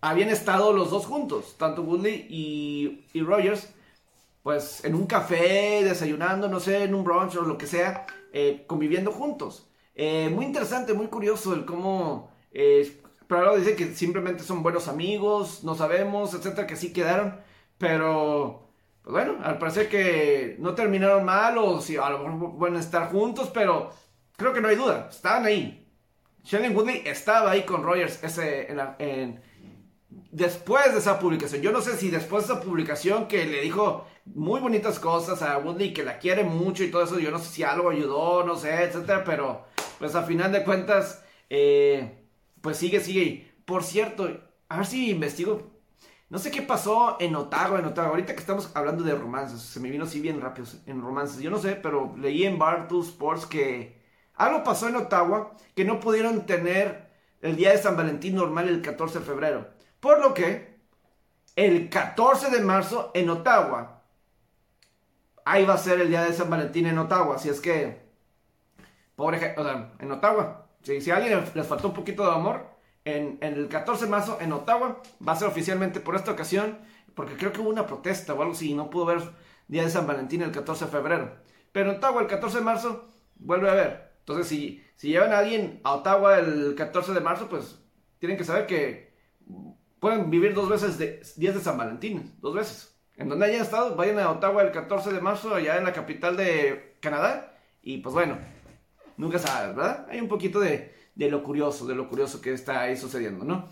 [SPEAKER 1] habían estado los dos juntos, tanto Woodley y, y Rogers, pues en un café, desayunando, no sé, en un brunch o lo que sea, eh, conviviendo juntos. Eh, muy interesante, muy curioso el cómo... Eh, pero ahora dice que simplemente son buenos amigos, no sabemos, etcétera, que sí quedaron, pero... Pues bueno, al parecer que no terminaron mal o si a lo mejor pueden estar juntos, pero creo que no hay duda, estaban ahí. Shannon Woodley estaba ahí con Rogers ese, en, después de esa publicación, yo no sé si después de esa publicación que le dijo muy bonitas cosas a Woodley, que la quiere mucho y todo eso, yo no sé si algo ayudó, no sé, etcétera, pero pues a final de cuentas, eh, pues sigue, sigue. Por cierto, a ver si investigo. no sé qué pasó en Ottawa, en Ottawa. Ahorita que estamos hablando de romances, se me vino así bien rápido en romances. Yo no sé, pero leí en Bartle Sports que algo pasó en Ottawa que no pudieron tener el día de San Valentín normal el 14 de febrero. Por lo que el 14 de marzo en Ottawa, ahí va a ser el día de San Valentín en Ottawa. Así es que, pobre, o sea, en Ottawa, si, si a alguien les faltó un poquito de amor, en, el 14 de marzo en Ottawa. Va a ser oficialmente por esta ocasión, porque creo que hubo una protesta o algo así, no pudo ver Día de San Valentín el 14 de febrero. Pero en Ottawa el 14 de marzo vuelve a ver. Entonces, si, si llevan a alguien a Ottawa el 14 de marzo, pues tienen que saber que pueden vivir dos veces de, días de San Valentín, dos veces. En donde hayan estado, vayan a Ottawa el 14 de marzo, allá en la capital de Canadá. Y pues bueno, nunca sabes, ¿verdad? Hay un poquito de, de lo curioso, de lo curioso que está ahí sucediendo, ¿no?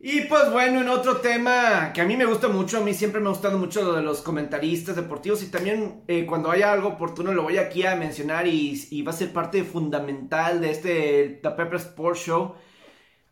[SPEAKER 1] Y pues bueno, en otro tema que a mí me gusta mucho, a mí siempre me ha gustado mucho lo de los comentaristas deportivos y también eh, cuando haya algo oportuno lo voy aquí a mencionar y, va a ser parte fundamental de este The Pepper Sports Show.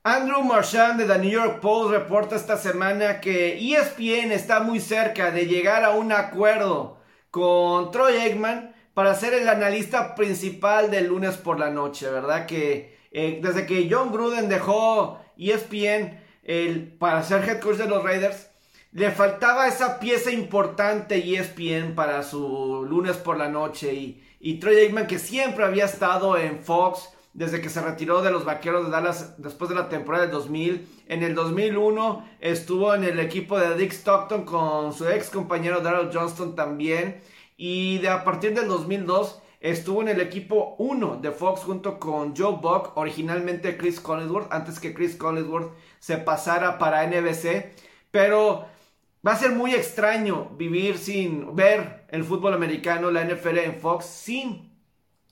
[SPEAKER 1] Andrew Marchand de The New York Post reporta esta semana que ESPN está muy cerca de llegar a un acuerdo con Troy Eggman para ser el analista principal del lunes por la noche, ¿verdad? Que eh, desde que John Gruden dejó ESPN el, para ser head coach de los Raiders, le faltaba esa pieza importante ESPN para su lunes por la noche y, y Troy Aikman que siempre había estado en Fox desde que se retiró de los Vaqueros de Dallas después de la temporada del 2000. En el 2001 estuvo en el equipo de Dick Stockton con su ex compañero Darrell Johnston también. Y de a partir del 2002 estuvo en el equipo 1 de Fox junto con Joe Buck, originalmente Chris Collinsworth, antes que Chris Collinsworth se pasara para NBC. Pero va a ser muy extraño vivir sin ver el fútbol americano, la NFL en Fox, sin,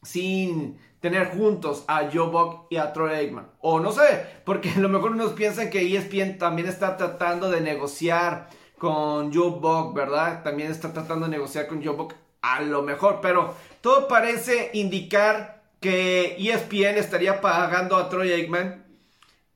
[SPEAKER 1] sin tener juntos a Joe Buck y a Troy Aikman. O no sé, porque a lo mejor unos piensan que ESPN también está tratando de negociar con Joe Buck, ¿verdad? También está tratando de negociar con Joe Buck a lo mejor, pero todo parece indicar que ESPN estaría pagando a Troy Aikman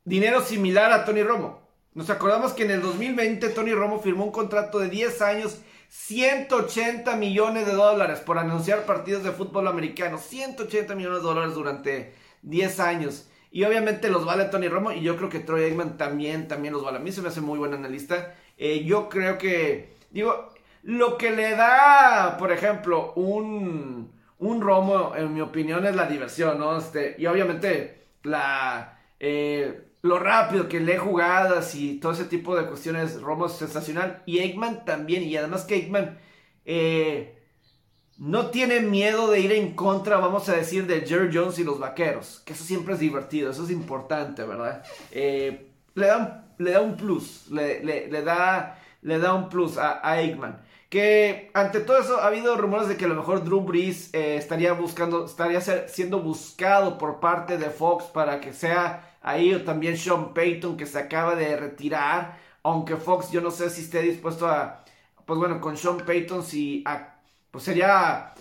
[SPEAKER 1] dinero similar a Tony Romo. Nos acordamos que en el 2020 Tony Romo firmó un contrato de 10 años, 180 millones de dólares por anunciar partidos de fútbol americano. 180 millones de dólares durante 10 años. Y obviamente los vale Tony Romo y yo creo que Troy Aikman también, también los vale. A mí se me hace muy buen analista. Eh, yo creo que, digo, lo que le da, por ejemplo, un, un Romo, en mi opinión, es la diversión, ¿no? Este, y obviamente la, eh, lo rápido que lee jugadas y todo ese tipo de cuestiones, Romo es sensacional. Y Aikman también, y además que Aikman eh, no tiene miedo de ir en contra, vamos a decir, de Jerry Jones y los vaqueros, que eso siempre es divertido, eso es importante, ¿verdad? le da le da un plus, le, le, da, le da un plus a, a, Aikman. Que ante todo eso ha habido rumores de que a lo mejor Drew Brees eh, estaría buscando, estaría siendo buscado por parte de Fox para que sea ahí o también Sean Payton que se acaba de retirar. Aunque Fox yo no sé si esté dispuesto a, pues bueno, con Sean Payton si, pues sería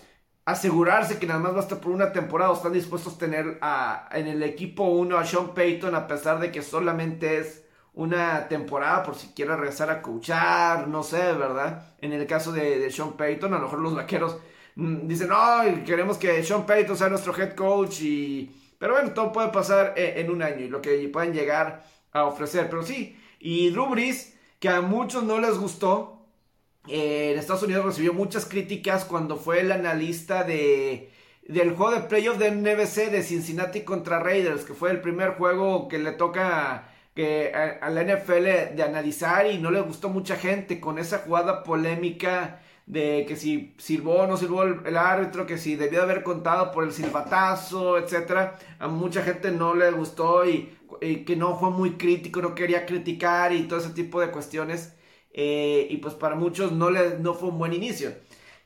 [SPEAKER 1] asegurarse que nada más basta por una temporada o están dispuestos a tener a, en el equipo 1 a Sean Payton a pesar de que solamente es una temporada por si quiere regresar a coachar, no sé, ¿verdad? En el caso de, Sean Payton, a lo mejor los vaqueros mm, dicen, no, queremos que Sean Payton sea nuestro head coach y... Pero bueno, todo puede pasar eh, en, un año y lo que pueden llegar a ofrecer. Pero sí, y Drew Brees, que a muchos no les gustó, eh, en Estados Unidos recibió muchas críticas cuando fue el analista de del juego de playoff de NBC de Cincinnati contra Raiders, que fue el primer juego que le toca que a, la NFL de analizar y no le gustó mucha gente con esa jugada polémica de que si sirvó o no sirvó el, árbitro, que si debió haber contado por el silbatazo, etcétera. A mucha gente no le gustó y, que no fue muy crítico, no quería criticar y todo ese tipo de cuestiones. Eh, y pues para muchos no, le, no fue un buen inicio.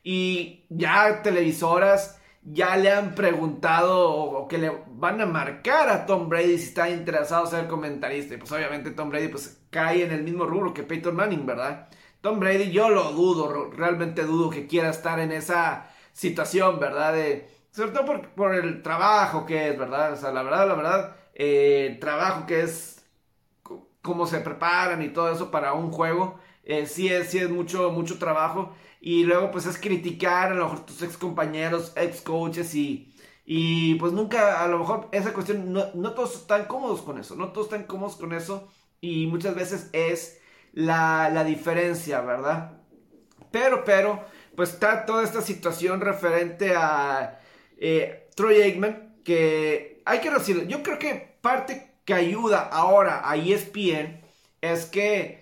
[SPEAKER 1] Y ya televisoras ya le han preguntado o, que le van a marcar a Tom Brady si está interesado ser comentarista. Y pues obviamente Tom Brady pues cae en el mismo rubro que Peyton Manning, ¿verdad? Tom Brady yo lo dudo, realmente dudo que quiera estar en esa situación, ¿verdad? De, sobre todo por, el trabajo que es, ¿verdad? O sea, la verdad, la verdad, eh, el trabajo que es cómo se preparan y todo eso para un juego. Eh, sí, es, sí es mucho, mucho trabajo. Y luego pues es criticar a lo mejor tus ex compañeros, ex coaches y, y pues nunca, a lo mejor esa cuestión, no, no todos están cómodos con eso, no todos están cómodos con eso y muchas veces es la, la diferencia, ¿verdad? Pero, pero, pues está toda esta situación referente a eh, Troy Aikman, que hay que decirlo, yo creo que parte que ayuda ahora a ESPN es que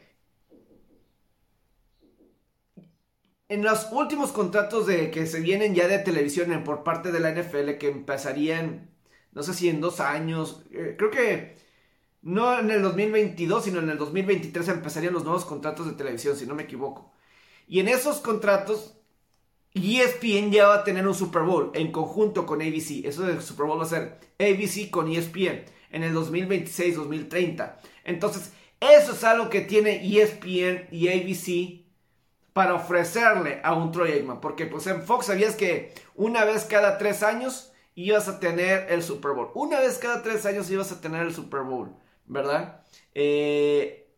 [SPEAKER 1] en los últimos contratos de que se vienen ya de televisión por parte de la NFL que empezarían, no sé si en dos años, eh, creo que no en el 2022, sino en el 2023 empezarían los nuevos contratos de televisión, si no me equivoco. Y en esos contratos, ESPN ya va a tener un Super Bowl en conjunto con ABC. Eso del Super Bowl va a ser ABC con ESPN en el 2026-2030. Entonces, eso es algo que tiene ESPN y ABC para ofrecerle a un Troy Aikman. Porque pues en Fox sabías que una vez cada tres años ibas a tener el Super Bowl. Una vez cada tres años ibas a tener el Super Bowl. ¿verdad? Eh,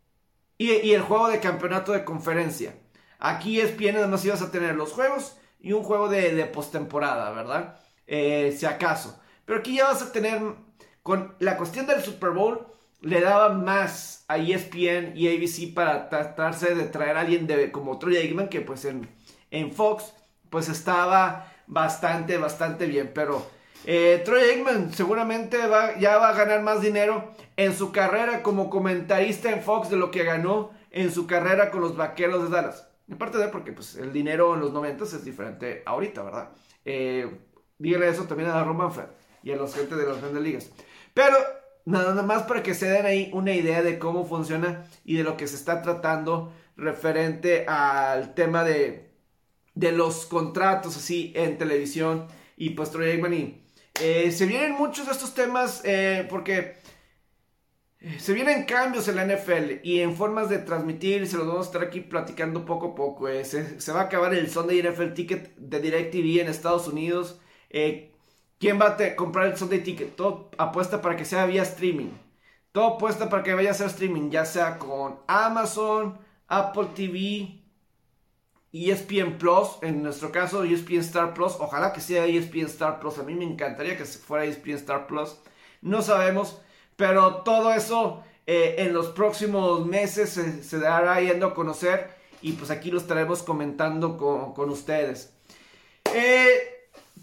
[SPEAKER 1] y, el juego de campeonato de conferencia. Aquí es bien, además ibas a tener los juegos y un juego de, de postemporada, ¿verdad? Eh, si acaso. Pero aquí ya vas a tener, con la cuestión del Super Bowl, le daba más a ESPN y ABC para tratarse de traer a alguien como Troy Aikman, que pues en, en Fox, pues estaba bastante, bastante bien. Pero eh, Troy Aikman seguramente va, ya va a ganar más dinero en su carrera como comentarista en Fox de lo que ganó en su carrera con los Vaqueros de Dallas. En parte de porque pues, el dinero en los 90 es diferente ahorita, ¿verdad? Eh, dígale eso también a Roman Manfred y a los gente de las grandes ligas. Pero nada más para que se den ahí una idea de cómo funciona y de lo que se está tratando referente al tema de, de los contratos así en televisión y pues Troy Aikman y eh, se vienen muchos de estos temas eh, porque eh, se vienen cambios en la NFL y en formas de transmitir, se los vamos a estar aquí platicando poco a poco. Se, va a acabar el Sunday NFL Ticket de DirecTV en Estados Unidos. ¿Quién va a comprar el Sunday Ticket? Todo apuesta para que sea vía streaming. Todo apuesta para que vaya a ser streaming, ya sea con Amazon, Apple TV, ESPN Plus, en nuestro caso ESPN Star Plus, ojalá que sea ESPN Star Plus, a mí me encantaría que fuera ESPN Star Plus, no sabemos, pero todo eso eh, en los próximos meses se, dará yendo a conocer y pues aquí lo estaremos comentando con, ustedes. Eh,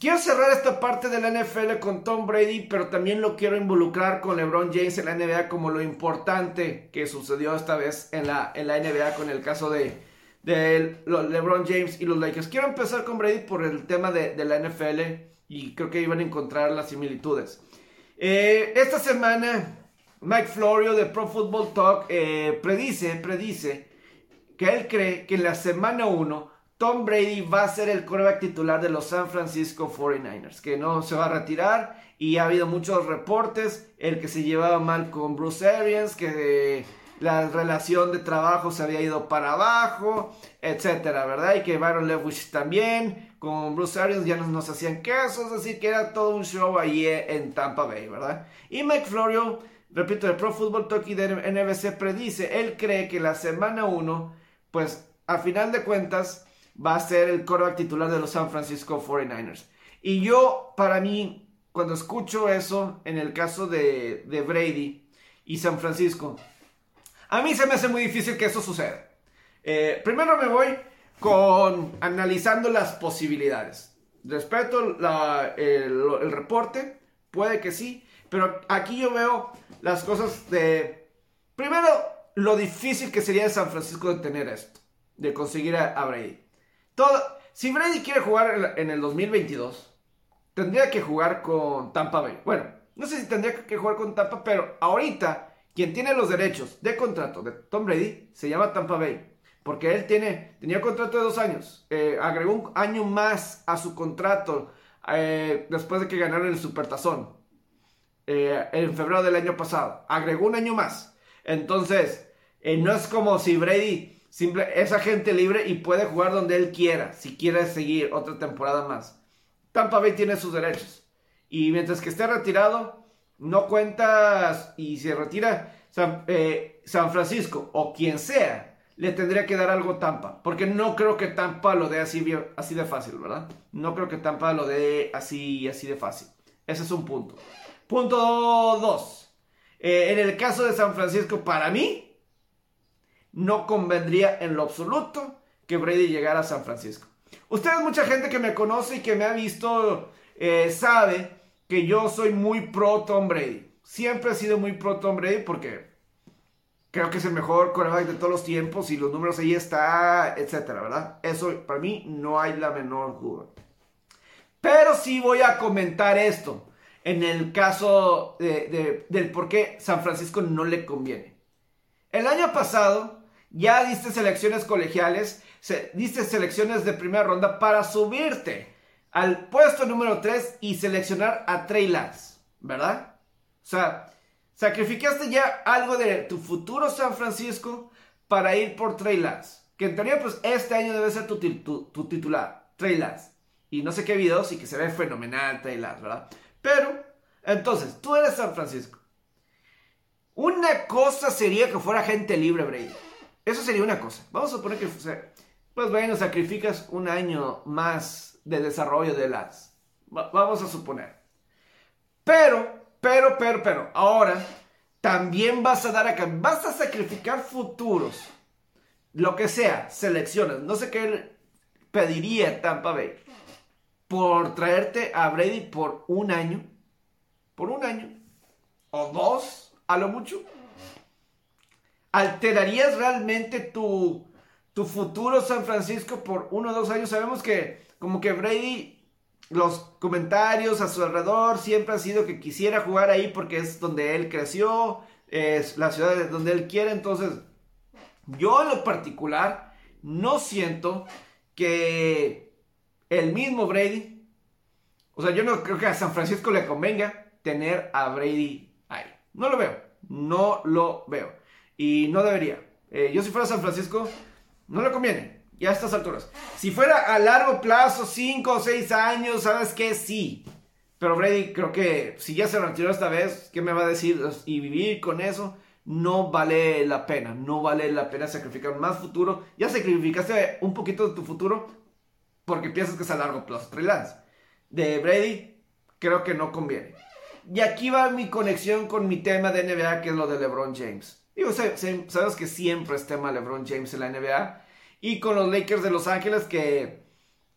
[SPEAKER 1] quiero cerrar esta parte de la NFL con Tom Brady, pero también lo quiero involucrar con LeBron James en la NBA como lo importante que sucedió esta vez en la, en la NBA con el caso de de LeBron James y los Lakers. Quiero empezar con Brady por el tema de, la NFL y creo que iban a encontrar las similitudes. Eh, esta semana, Mike Florio de Pro Football Talk eh, predice, predice que él cree que en la semana 1 Tom Brady va a ser el quarterback titular de los San Francisco 49ers, que no se va a retirar y ha habido muchos reportes, el que se llevaba mal con Bruce Arians, que la relación de trabajo se había ido para abajo, etcétera, ¿verdad? Y que Byron Leftwich también, con Bruce Arians ya nos, nos hacían casos, decir, que era todo un show ahí en Tampa Bay, ¿verdad? Y Mike Florio, repito, de Pro Football Talk y de NBC predice, él cree que la semana 1, pues a final de cuentas, va a ser el quarterback titular de los San Francisco 49ers. Y yo, para mí, cuando escucho eso, en el caso de, de Brady y San Francisco, a mí se me hace muy difícil que eso suceda. Eh, primero me voy con analizando las posibilidades. Respeto el, reporte, puede que sí, pero aquí yo veo las cosas de... Primero, lo difícil que sería de San Francisco de tener esto, de conseguir a, Brady. Si Brady quiere jugar en el 2022, tendría que jugar con Tampa Bay. Bueno, no sé si tendría que jugar con Tampa, pero ahorita quien tiene los derechos de contrato de Tom Brady se llama Tampa Bay. Porque él tiene, tenía contrato de dos años. Eh, agregó un año más a su contrato eh, después de que ganaron el Supertazón. Eh, en febrero del año pasado. Agregó un año más. Entonces, no es como si Brady simple, es agente libre y puede jugar donde él quiera. Si quiere seguir otra temporada más. Tampa Bay tiene sus derechos. Y mientras que esté retirado, no cuentas y se retira, San, eh, Francisco o quien sea le tendría que dar algo Tampa. Porque no creo que Tampa lo dé así, así de fácil, ¿verdad? No creo que Tampa lo dé así, así de fácil. Ese es un punto. Punto 2. Eh, en el caso de San Francisco, para mí, no convendría en lo absoluto que Brady llegara a San Francisco. Ustedes, mucha gente que me conoce y que me ha visto, eh, sabe que yo soy muy pro Tom Brady. Siempre he sido muy pro Tom Brady porque creo que es el mejor quarterback de todos los tiempos y los números ahí está, etcétera, ¿verdad? Eso para mí no hay la menor duda. Pero sí voy a comentar esto en el caso del por qué San Francisco no le conviene. El año pasado ya diste selecciones colegiales, diste selecciones de primera ronda para subirte al puesto número 3 y seleccionar a Trey Lance, ¿verdad? O sea, sacrificaste ya algo de tu futuro San Francisco para ir por Trey Lance. Que en teoría, pues este año debe ser tu, tu titular, Trey Lance. Y no sé qué videos y que se ve fenomenal Trey Lance, ¿verdad? Pero, entonces, tú eres San Francisco. Una cosa sería que fuera gente libre, Brady. Eso sería una cosa. Vamos a suponer que, pues bueno, sacrificas un año más de desarrollo de las. vamos a suponer. Pero, pero, pero, pero, ahora también vas a dar a vas a sacrificar futuros. Lo que sea, selecciones. No sé qué pediría Tampa Bay por traerte a Brady por un año. Por un año. O dos, a lo mucho. ¿Alterarías realmente tu, tu futuro San Francisco por uno o dos años? Sabemos que como que Brady, los comentarios a su alrededor siempre ha sido que quisiera jugar ahí porque es donde él creció, es la ciudad donde él quiere. Entonces, yo en lo particular no siento que el mismo Brady, o sea, yo no creo que a San Francisco le convenga tener a Brady ahí. No lo veo, no lo veo. Y no debería. Eh, yo si fuera San Francisco, no le conviene. Y a estas alturas. Si fuera a largo plazo, 5 o 6 años, ¿sabes qué? Sí. Pero Brady, creo que si ya se retiró esta vez, ¿qué me va a decir? Y vivir con eso no vale la pena. No vale la pena sacrificar más futuro. Ya sacrificaste un poquito de tu futuro porque piensas que es a largo plazo. Freelance. De Brady, creo que no conviene. Y aquí va mi conexión con mi tema de NBA, que es lo de LeBron James. Digo, sabes que siempre es tema LeBron James en la NBA. Y con los Lakers de Los Ángeles que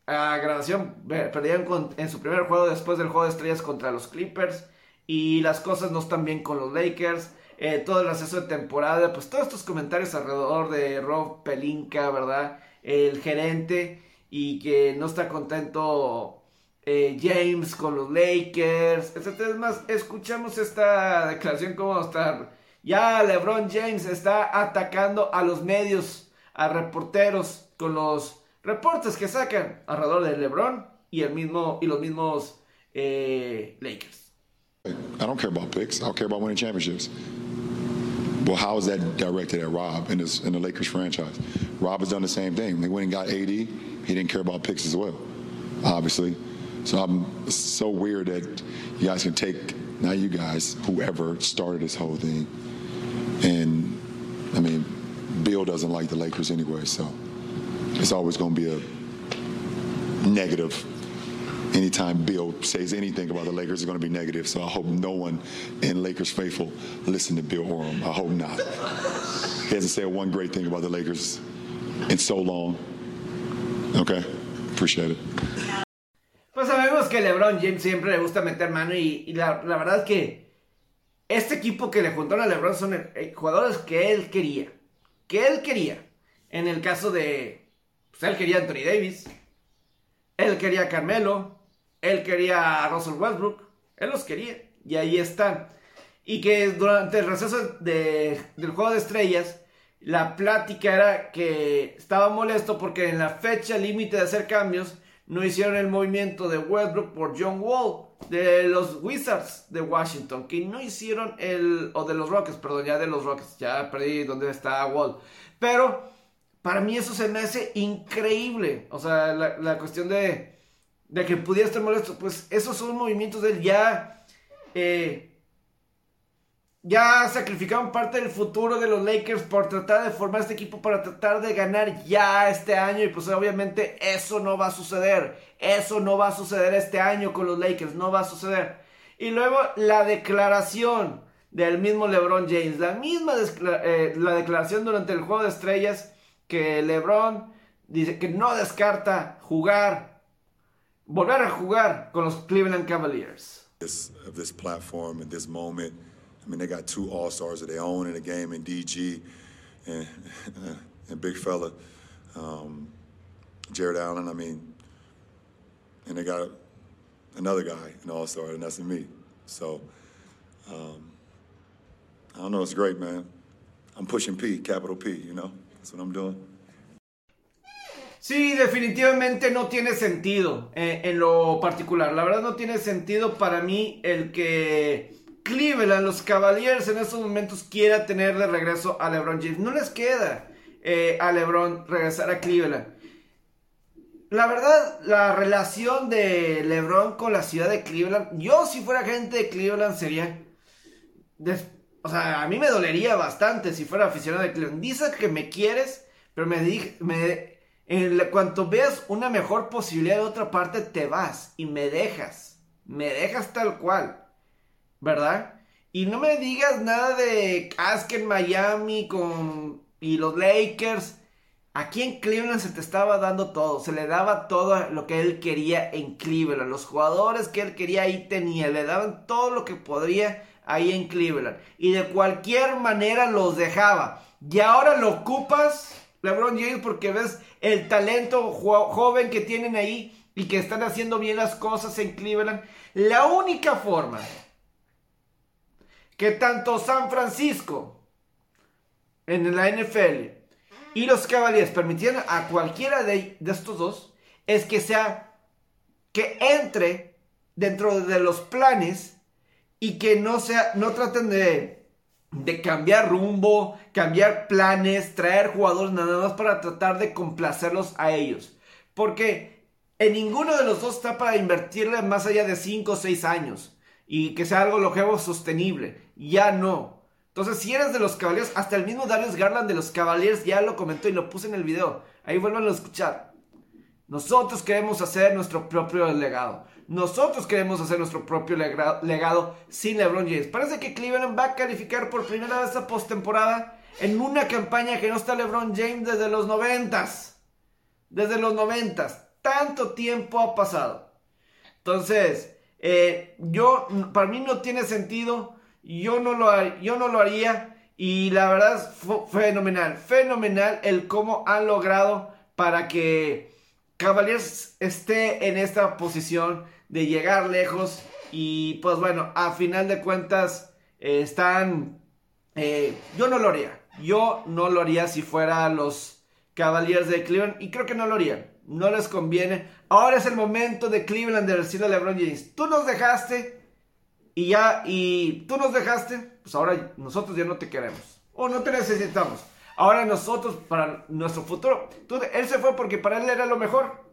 [SPEAKER 1] a grabación perdieron en su primer juego después del juego de estrellas contra los Clippers. Y las cosas no están bien con los Lakers. Eh, todo el receso de temporada, pues todos estos comentarios alrededor de Rob Pelinka, ¿verdad? El gerente y que no está contento eh, James con los Lakers, etc. Es más, escuchamos esta declaración como estar ya LeBron James está atacando a los medios, a reporteros con los reportes que sacan alrededor de LeBron y el mismo y los mismos eh, Lakers.
[SPEAKER 4] I don't care about picks. I don't care about winning championships. Well, how is that directed at Rob in, in the Lakers franchise? Rob has done the same thing. They went and got AD. He didn't care about picks as well, obviously. So I'm so weird that you guys can take, not you guys, whoever started this whole thing, and I mean, Bill doesn't like the Lakers anyway, so it's always going to be a negative. Anytime Bill says anything about the Lakers, it's going to be negative. So I hope no one in Lakers faithful listen to Bill Oram. I hope not. He hasn't said one great thing about the Lakers in so long. Okay, appreciate it.
[SPEAKER 1] Pues sabemos que LeBron James siempre le gusta meter mano y, y la, la verdad es que Este equipo que le juntaron a LeBron son eh, jugadores que él quería. Que él quería. En el caso de. Pues él quería Anthony Davis. Él quería a Carmelo. Él quería a Russell Westbrook. Él los quería. Y ahí están. Y que durante el receso del juego de estrellas. La plática era que estaba molesto porque en la fecha límite de hacer cambios no hicieron el movimiento de Westbrook por John Wall de los Wizards de Washington, que no hicieron el, o de los Rockets, perdón, ya de los Rockets, ya perdí dónde está Wall, pero para mí eso se me hace increíble, o sea, la, cuestión de, de que pudiera estar molesto, pues esos son movimientos de él ya, eh, ya sacrificaron parte del futuro de los Lakers por tratar de formar este equipo para tratar de ganar ya este año y pues obviamente eso no va a suceder. Eso no va a suceder este año con los Lakers, no va a suceder. Y luego la declaración del mismo LeBron James, la misma eh, la declaración durante el juego de estrellas que LeBron dice que no descarta jugar, volver a jugar con los Cleveland Cavaliers.
[SPEAKER 4] of this platform this moment. I mean, they got two All Stars of their own in the game in DG and, and Big Fella, um, Jared Allen. I mean, and they got another guy, an All Star, and that's me. So, um, I don't know. It's great, man. I'm pushing P, capital P. You know, that's what I'm doing.
[SPEAKER 1] Sí, definitivamente no tiene sentido eh, en lo particular. La verdad no tiene sentido para mí el que Cleveland, los Cavaliers en estos momentos quiera tener de regreso a LeBron James. No les queda eh, a LeBron regresar a Cleveland. La verdad, la relación de LeBron con la ciudad de Cleveland, yo si fuera gente de Cleveland sería... o sea, a mí me dolería bastante si fuera aficionado de Cleveland. Dices que me quieres, pero me, dije, me en cuanto veas una mejor posibilidad de otra parte, te vas y me dejas. Me dejas tal cual. ¿Verdad? Y no me digas nada de ah, en Miami con y los Lakers. Aquí en Cleveland se te estaba dando todo, se le daba todo lo que él quería en Cleveland. Los jugadores que él quería ahí tenía, le daban todo lo que podría ahí en Cleveland. Y de cualquier manera los dejaba. Y ahora lo ocupas LeBron James porque ves el talento joven que tienen ahí y que están haciendo bien las cosas en Cleveland. La única forma que tanto San Francisco en la NFL y los Cavaliers permitieran a cualquiera de, estos dos es que sea que entre dentro de los planes y que no sea no traten de de cambiar rumbo, cambiar planes, traer jugadores nada más para tratar de complacerlos a ellos. Porque en ninguno de los dos está para invertirle más allá de 5 o 6 años y que sea algo longevo sostenible. Ya no. Entonces, si eres de los Cavaliers, hasta el mismo Darius Garland de los Cavaliers ya lo comentó y lo puse en el video. Ahí vuelvan a escuchar. Nosotros queremos hacer nuestro propio legado. Nosotros queremos hacer nuestro propio legado sin LeBron James. Parece que Cleveland va a calificar por primera vez a postemporada en una campaña que no está LeBron James desde los noventas. Desde los noventas. Tanto tiempo ha pasado. Entonces, eh, yo, para mí no tiene sentido. Yo no lo, yo no lo haría. Y la verdad es fenomenal. Fenomenal el cómo han logrado para que Cavaliers esté en esta posición de llegar lejos. Y pues bueno, a final de cuentas eh, están... Eh, yo no lo haría. Yo no lo haría si fuera los Cavaliers de Cleveland. Y creo que no lo harían. No les conviene. Ahora es el momento de Cleveland de decirle a LeBron James. Tú nos dejaste. Y ya, y tú nos dejaste. Pues ahora nosotros ya no te queremos. O no te necesitamos. Ahora nosotros, para nuestro futuro, él se fue porque para él era lo mejor.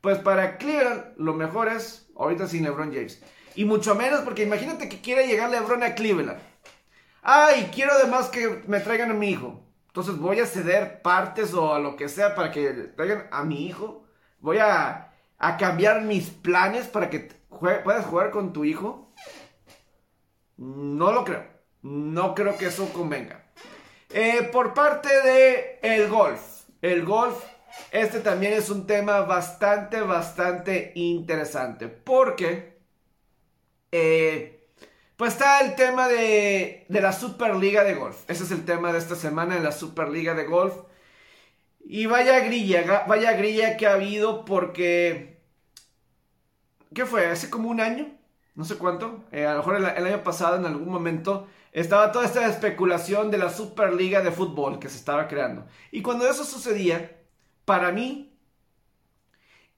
[SPEAKER 1] Pues para Cleveland, lo mejor es ahorita sin LeBron James. Y mucho menos porque imagínate que quiere llegar LeBron a Cleveland. Ay, quiero además que me traigan a mi hijo. Entonces voy a ceder partes o a lo que sea para que traigan a mi hijo. Voy a, a cambiar mis planes para que puedas jugar con tu hijo. No lo creo. No creo que eso convenga. Eh, por parte de el golf. El golf, este también es un tema bastante, bastante interesante. Porque, eh, pues está el tema de, de la Superliga de Golf. Ese es el tema de esta semana en la Superliga de Golf. Y vaya grilla, vaya grilla que ha habido porque... ¿Qué fue? ¿Hace como un año? No sé cuánto. Eh, a lo mejor el año pasado en algún momento estaba toda esta especulación de la Superliga de fútbol que se estaba creando. Y cuando eso sucedía, para mí,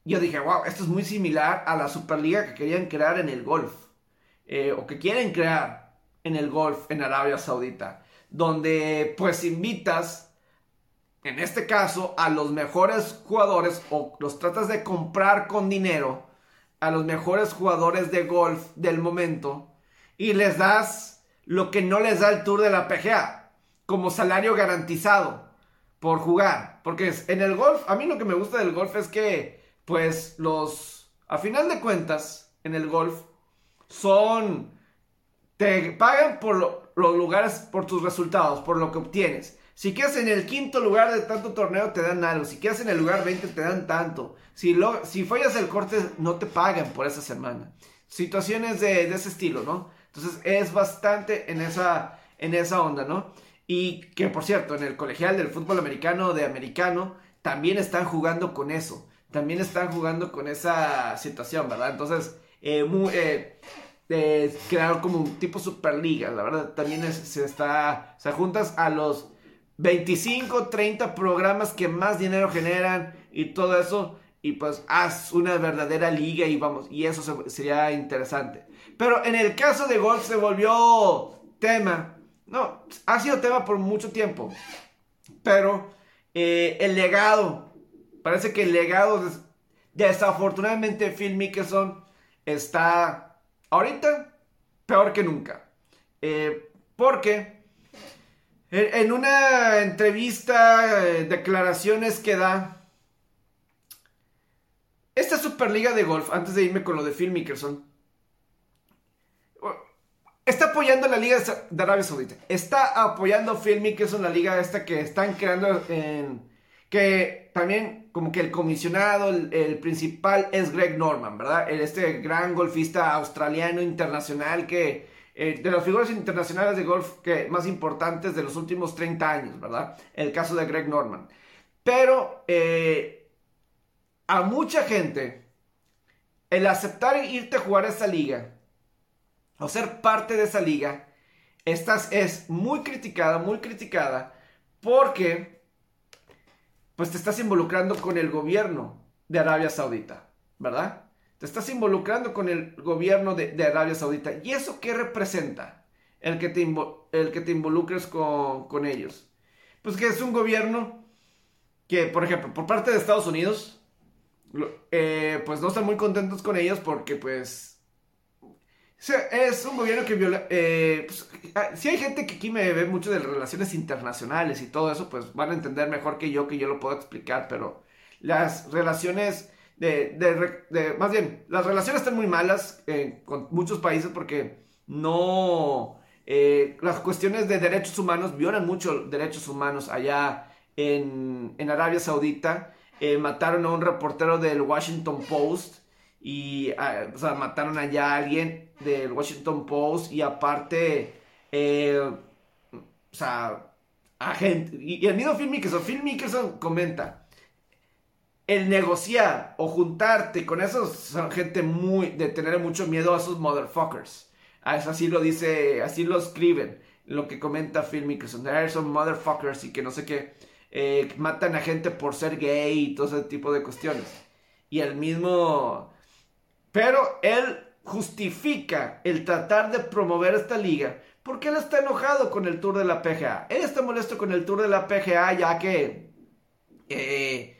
[SPEAKER 1] yo dije, wow, esto es muy similar a la Superliga que querían crear en el golf. Eh, o que quieren crear en el golf en Arabia Saudita. Donde pues invitas, en este caso, a los mejores jugadores o los tratas de comprar con dinero a los mejores jugadores de golf del momento y les das lo que no les da el Tour de la PGA, como salario garantizado por jugar. Porque en el golf, a mí lo que me gusta del golf es que, pues, los, a final de cuentas, en el golf, son, te pagan por los lugares, por tus resultados, por lo que obtienes. Si quedas en el quinto lugar de tanto torneo, te dan algo. Si quedas en el lugar 20, te dan tanto. Si, lo, si fallas el corte, no te pagan por esa semana. Situaciones de, de ese estilo, ¿no? Entonces es bastante en esa, en esa onda, ¿no? Y que por cierto, en el colegial del fútbol americano de americano, también están jugando con eso. También están jugando con esa situación, ¿verdad? Entonces, eh, eh, eh, crearon como un tipo superliga, la verdad, también se está, o sea, juntas a los 25, 30 programas que más dinero generan y todo eso, y pues haz una verdadera liga y vamos, y eso sería interesante. Pero en el caso de golf se volvió tema, no, ha sido tema por mucho tiempo, pero el legado, parece que el legado, desafortunadamente Phil Mickelson, está ahorita peor que nunca. Eh, porque en una entrevista, eh, declaraciones que da, esta Superliga de Golf, antes de irme con lo de Phil Mickelson, está apoyando la Liga de Arabia Saudita. Está apoyando Phil Mickelson, la liga esta que están creando en... Que también como que el comisionado, el, principal es Greg Norman, ¿verdad? Este gran golfista australiano internacional que, eh, de las figuras internacionales de golf que, más importantes de los últimos 30 años, ¿verdad? El caso de Greg Norman. Pero eh, a mucha gente, el aceptar irte a jugar a esa liga, o ser parte de esa liga, esta es muy criticada, muy criticada, porque pues te estás involucrando con el gobierno de Arabia Saudita, ¿verdad? Te estás involucrando con el gobierno de, Arabia Saudita. ¿Y eso qué representa? El que te, el que te involucres con, ellos. Pues que es un gobierno que, por ejemplo, por parte de Estados Unidos, eh, pues no están muy contentos con ellos porque pues es un gobierno que viola. Eh, pues, ah, si hay gente que aquí me ve mucho de relaciones internacionales y todo eso, pues van a entender mejor que yo, que yo lo puedo explicar, pero las relaciones de. más bien, las relaciones están muy malas eh, con muchos países porque no. Eh, las cuestiones de derechos humanos violan mucho derechos humanos allá en, en Arabia Saudita. mataron a un reportero del Washington Post y ah, o sea, mataron allá a alguien del Washington Post y aparte, eh, o sea, a gente, y, el mismo Phil Mickelson, Phil Mickelson comenta, el negociar o juntarte con esos son gente muy, de tener mucho miedo a esos motherfuckers. Ah, así lo dice, así lo escriben, lo que comenta Phil Mickelson, son motherfuckers y que no sé qué, eh, matan a gente por ser gay y todo ese tipo de cuestiones. Y el mismo pero él justifica el tratar de promover esta liga porque él está enojado con el Tour de la PGA. Él está molesto con el Tour de la PGA ya que... Eh,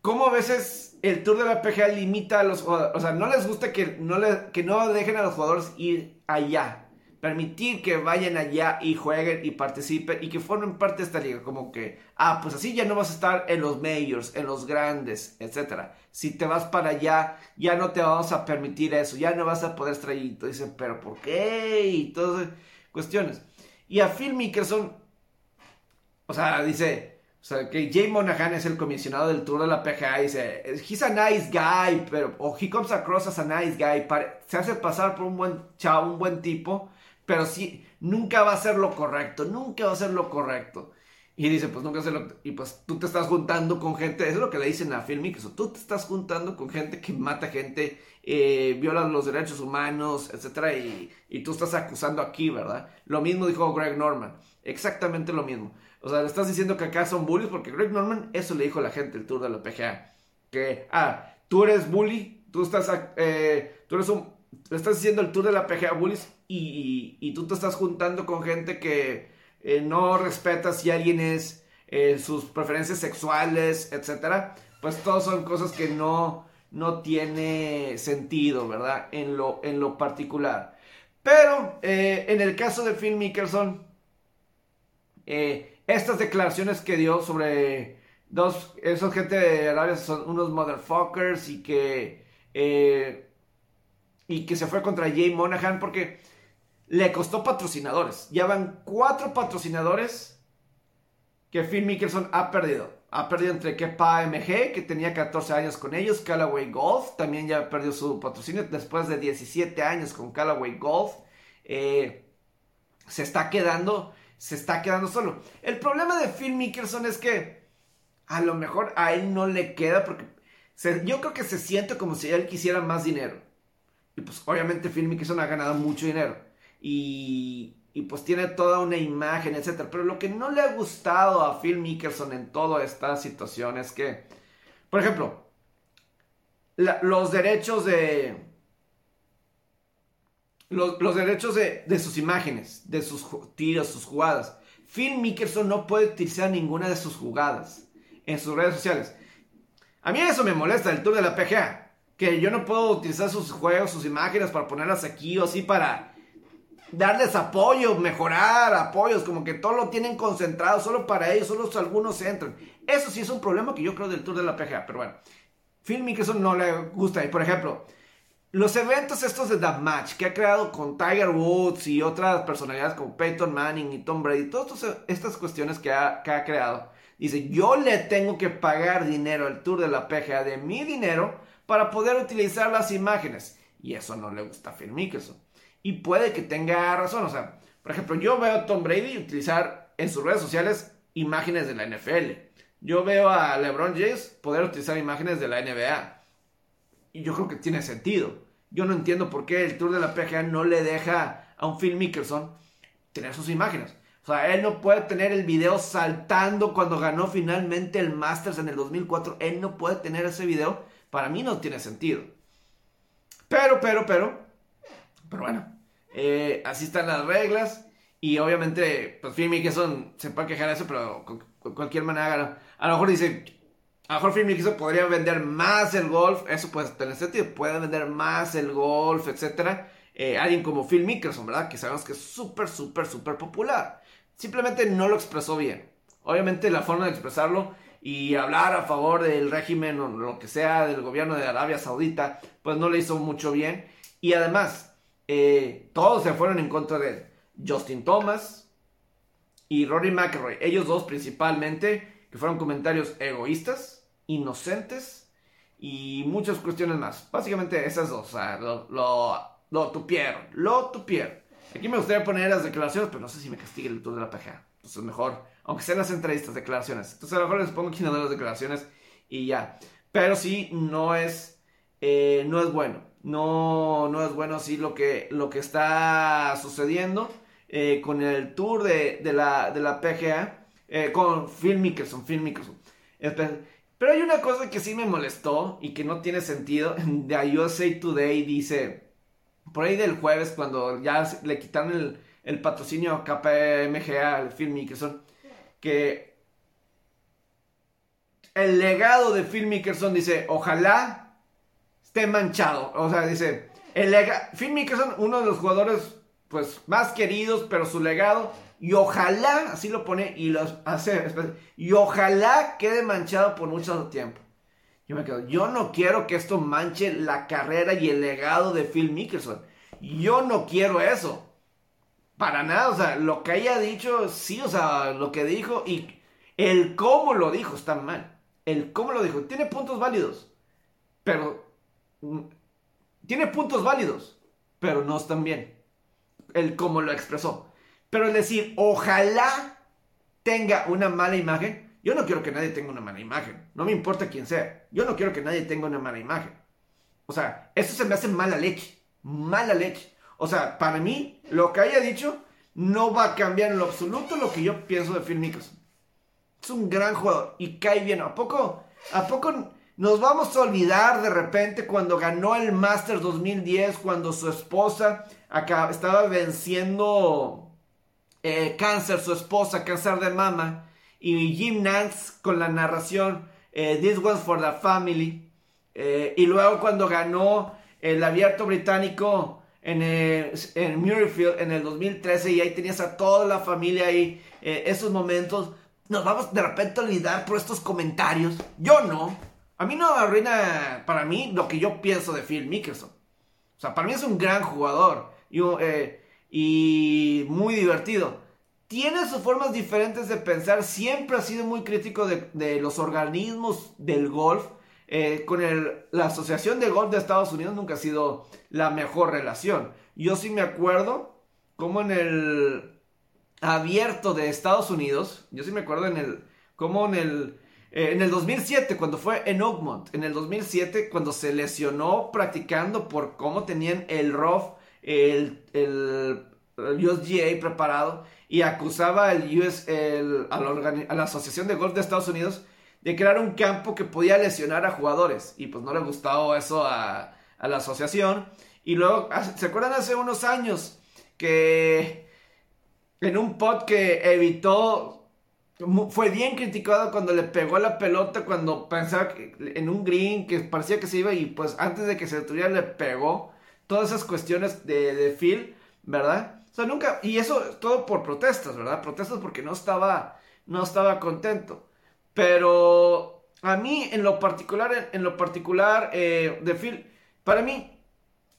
[SPEAKER 1] como a veces el Tour de la PGA limita a los jugadores, o sea, no les gusta que no, le, que no dejen a los jugadores ir allá permitir que vayan allá y jueguen y participen y que formen parte de esta liga. Como que, ah, pues así ya no vas a estar en los majors, en los grandes, etc. Si te vas para allá, ya no te vamos a permitir eso, ya no vas a poder estar ahí. Dicen, pero ¿por qué? Y todas cuestiones. Y a Phil Mickelson, o sea, dice, o sea, que Jay Monahan es el comisionado del Tour de la PGA. Dice, he's a nice guy, pero, o he comes across as a nice guy. se hace pasar por un buen chavo, un buen tipo pero sí, nunca va a ser lo correcto, nunca va a ser lo correcto. Y dice, pues nunca se lo... Y pues tú te estás juntando con gente, eso es lo que le dicen a Phil Mickelson, tú te estás juntando con gente que mata gente, eh, viola los derechos humanos, etc. Y, y, tú estás acusando aquí, ¿verdad? Lo mismo dijo Greg Norman, exactamente lo mismo. O sea, le estás diciendo que acá son bullies porque Greg Norman, eso le dijo a la gente el tour de la PGA. Que, ah, tú eres bully, tú estás, eh, tú eres un, le estás diciendo el tour de la PGA bullies y, tú te estás juntando con gente que eh, no respeta si alguien es eh, sus preferencias sexuales, etcétera, pues todas son cosas que no, no tiene sentido, ¿verdad? En lo, en lo particular. Pero eh, en el caso de Phil Mickelson, estas declaraciones que dio sobre dos, esos gente de Arabia son unos motherfuckers y que, y que se fue contra Jay Monahan porque le costó patrocinadores. Ya van cuatro patrocinadores que Phil Mickelson ha perdido. Ha perdido entre Kepa MG, que tenía 14 años con ellos, Callaway Golf, también ya perdió su patrocinio después de 17 años con Callaway Golf. Eh, se está quedando, se está quedando solo. El problema de Phil Mickelson es que a lo mejor a él no le queda porque yo creo que se siente como si él quisiera más dinero. Y pues obviamente Phil Mickelson ha ganado mucho dinero. Y, y pues tiene toda una imagen, etc. Pero lo que no le ha gustado a Phil Mickelson en toda esta situación es que, por ejemplo, los derechos de... Los, derechos de, sus imágenes, de sus tiros, sus jugadas. Phil Mickelson no puede utilizar ninguna de sus jugadas en sus redes sociales. A mí eso me molesta el tour de la PGA. Que yo no puedo utilizar sus juegos, sus imágenes para ponerlas aquí o así para darles apoyo, mejorar apoyos, como que todo lo tienen concentrado solo para ellos, solo algunos entran. Eso sí es un problema que yo creo del Tour de la PGA, pero bueno, Phil Mickelson no le gusta. Y por ejemplo, los eventos estos de The Match que ha creado con Tiger Woods y otras personalidades como Peyton Manning y Tom Brady, todas estas cuestiones que ha, que ha creado, dice, yo le tengo que pagar dinero al Tour de la PGA de mi dinero para poder utilizar las imágenes. Y eso no le gusta a Phil Mickelson. Y puede que tenga razón. O sea, por ejemplo, yo veo a Tom Brady utilizar en sus redes sociales imágenes de la NFL. Yo veo a LeBron James poder utilizar imágenes de la NBA. Y yo creo que tiene sentido. Yo no entiendo por qué el Tour de la PGA no le deja a un Phil Mickelson tener sus imágenes. O sea, él no puede tener el video saltando cuando ganó finalmente el Masters en el 2004. Él no puede tener ese video. Para mí no tiene sentido. Pero, pero, pero, pero bueno, eh, así están las reglas. Y obviamente, pues Phil Mickelson se puede quejar de eso, pero con, cualquier manera, a lo mejor dice, a lo mejor Phil Mickelson podría vender más el golf, eso puede tener sentido, puede vender más el golf, etc. Eh, alguien como Phil Mickelson, ¿verdad? Que sabemos que es súper, súper, súper popular. Simplemente no lo expresó bien. Obviamente la forma de expresarlo y hablar a favor del régimen o lo que sea del gobierno de Arabia Saudita, pues no le hizo mucho bien. Y además, eh, todos se fueron en contra de Justin Thomas y Rory McIlroy. Ellos dos principalmente, que fueron comentarios egoístas, inocentes y muchas cuestiones más. Básicamente esas dos, o sea, lo, lo, lo tupieron. Aquí me gustaría poner las declaraciones, pero no sé si me castigue el tour de la PGA. Entonces mejor, aunque sean las entrevistas, declaraciones. Entonces a lo mejor les pongo aquí una de las declaraciones y ya. Pero sí, no es, eh, no es bueno no, no es bueno así lo que, lo que está sucediendo eh, con el tour de, la, de la PGA, eh, con Phil Mickelson, Phil Mickelson. Pero hay una cosa que sí me molestó y que no tiene sentido. De USA Today dice, por ahí del jueves, cuando ya le quitaron el, el patrocinio a al Phil Mickelson, que el legado de Phil Mickelson dice, ojalá esté manchado. O sea, dice, el Phil Mickelson, uno de los jugadores pues más queridos, pero su legado, y ojalá, así lo pone, y los hace, y ojalá quede manchado por mucho tiempo. Yo me quedo, yo no quiero que esto manche la carrera y el legado de Phil Mickelson. Yo no quiero eso. Para nada, o sea, lo que haya dicho, sí, o sea, lo que dijo y el cómo lo dijo está mal. El cómo lo dijo, tiene puntos válidos. Pero tiene puntos válidos, pero no están bien. El cómo lo expresó. Pero el decir, ojalá tenga una mala imagen, yo no quiero que nadie tenga una mala imagen. No me importa quién sea. Yo no quiero que nadie tenga una mala imagen. O sea, eso se me hace mala leche. Mala leche. O sea, para mí, lo que haya dicho no va a cambiar en lo absoluto lo que yo pienso de Phil Mickelson. Es un gran jugador y cae bien. ¿A poco? ¿A poco nos vamos a olvidar de repente cuando ganó el Masters 2010, cuando su esposa estaba venciendo eh, cáncer, su esposa, cáncer de mama, y Jim Nance con la narración eh, This One's for the Family, eh, y luego cuando ganó el abierto británico en, el, en Murrayfield en el 2013 y ahí tenías a toda la familia ahí, esos momentos. Nos vamos de repente a olvidar por estos comentarios. Yo no. A mí no arruina para mí lo que yo pienso de Phil Mickelson. O sea, para mí es un gran jugador y, eh, muy divertido. Tiene sus formas diferentes de pensar. Siempre ha sido muy crítico de, de los organismos del golf. Eh, con el, la Asociación de Golf de Estados Unidos nunca ha sido la mejor relación. Yo sí me acuerdo como en el abierto de Estados Unidos, yo sí me acuerdo en el, como en el, eh, en el 2007, cuando fue en Oakmont, en el 2007, cuando se lesionó practicando por cómo tenían el ROF, el, el, USGA preparado, y acusaba el US, el, a, la a la Asociación de Golf de Estados Unidos de crear un campo que podía lesionar a jugadores. Y pues no le gustaba eso a, a la asociación. Y luego, ¿se acuerdan hace unos años que en un pod que evitó, fue bien criticado cuando le pegó la pelota, cuando pensaba que, en un green que parecía que se iba y pues antes de que se detuviera le pegó? Todas esas cuestiones de, de Phil, ¿verdad? O sea, nunca, y eso todo por protestas, ¿verdad? Protestas porque no estaba, no estaba contento. Pero a mí, en lo particular, en, lo particular eh, de Phil, para mí,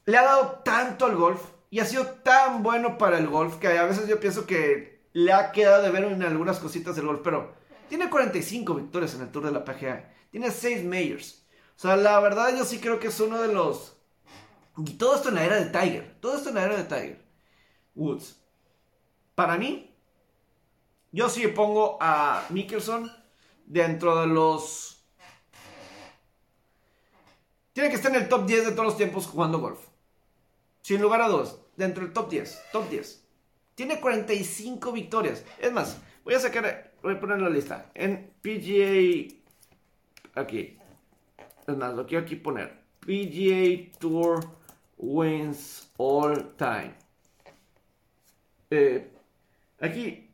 [SPEAKER 1] le ha dado tanto al golf y ha sido tan bueno para el golf que a veces yo pienso que le ha quedado de ver en algunas cositas del golf, pero tiene 45 victorias en el Tour de la PGA, tiene 6 majors. O sea, la verdad yo sí creo que es uno de los... Y todo esto en la era de Tiger, todo esto en la era de Tiger. Woods. Para mí, yo sí pongo a Mickelson dentro de los... Tiene que estar en el top 10 de todos los tiempos jugando golf. Sin lugar a dos. Dentro del top 10. Top 10. Tiene 45 victorias. Es más, voy a sacar... Voy a poner la lista. En PGA... Aquí. Es más, lo quiero aquí poner. PGA Tour wins all time. Eh, aquí.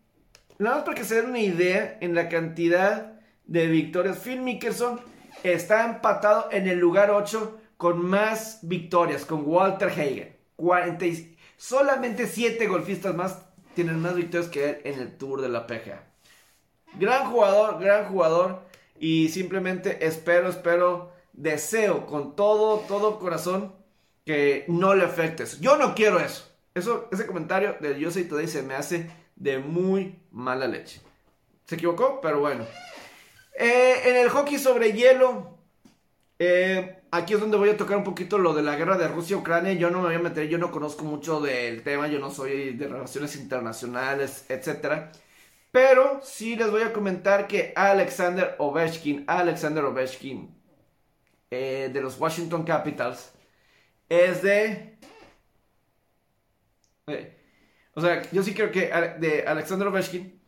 [SPEAKER 1] Nada más para que se den una idea en la cantidad de victorias. Phil Mickelson está empatado en el lugar 8 con más victorias, con Walter Hagen. 40 solamente 7 golfistas más tienen más victorias que él en el Tour de la PGA. Gran jugador, gran jugador. Y simplemente espero, espero, deseo con todo, todo corazón que no le afecte eso. Yo no quiero eso. Eso, ese comentario del Yo Soy Today se me hace de muy mala leche. Se equivocó, pero bueno. Eh, en el hockey sobre hielo, eh, aquí es donde voy a tocar un poquito lo de la guerra de Rusia-Ucrania. Yo no me voy a meter, yo no conozco mucho del tema, yo no soy de relaciones internacionales, etc. Pero sí les voy a comentar que Alexander Ovechkin, Alexander Ovechkin, eh, de los Washington Capitals, es de... o sea, yo sí creo que de Alexander Ovechkin,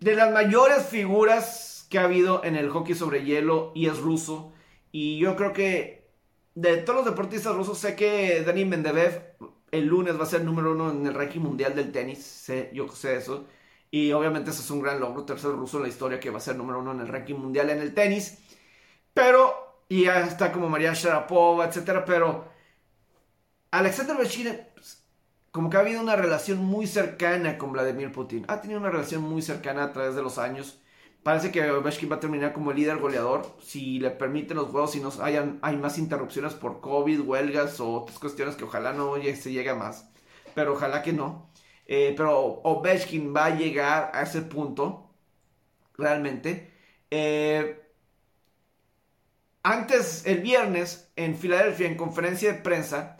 [SPEAKER 1] de las mayores figuras que ha habido en el hockey sobre hielo y es ruso. Y yo creo que de todos los deportistas rusos, sé que Dani Mendebev el lunes va a ser número uno en el ranking mundial del tenis. Sé, yo sé eso. Y obviamente ese es un gran logro, tercer ruso en la historia que va a ser número uno en el ranking mundial en el tenis. Pero, y ya está como María Sharapova, etcétera. Pero Alexander Ovechkin, como que ha habido una relación muy cercana con Vladimir Putin. Ha tenido una relación muy cercana a través de los años. Parece que Ovechkin va a terminar como líder goleador si le permiten los juegos, si no hayan, hay más interrupciones por COVID, huelgas o otras cuestiones que ojalá no se llegue más. Pero ojalá que no. Eh, pero Ovechkin va a llegar a ese punto, realmente. Eh, antes, el viernes, en Filadelfia, en conferencia de prensa,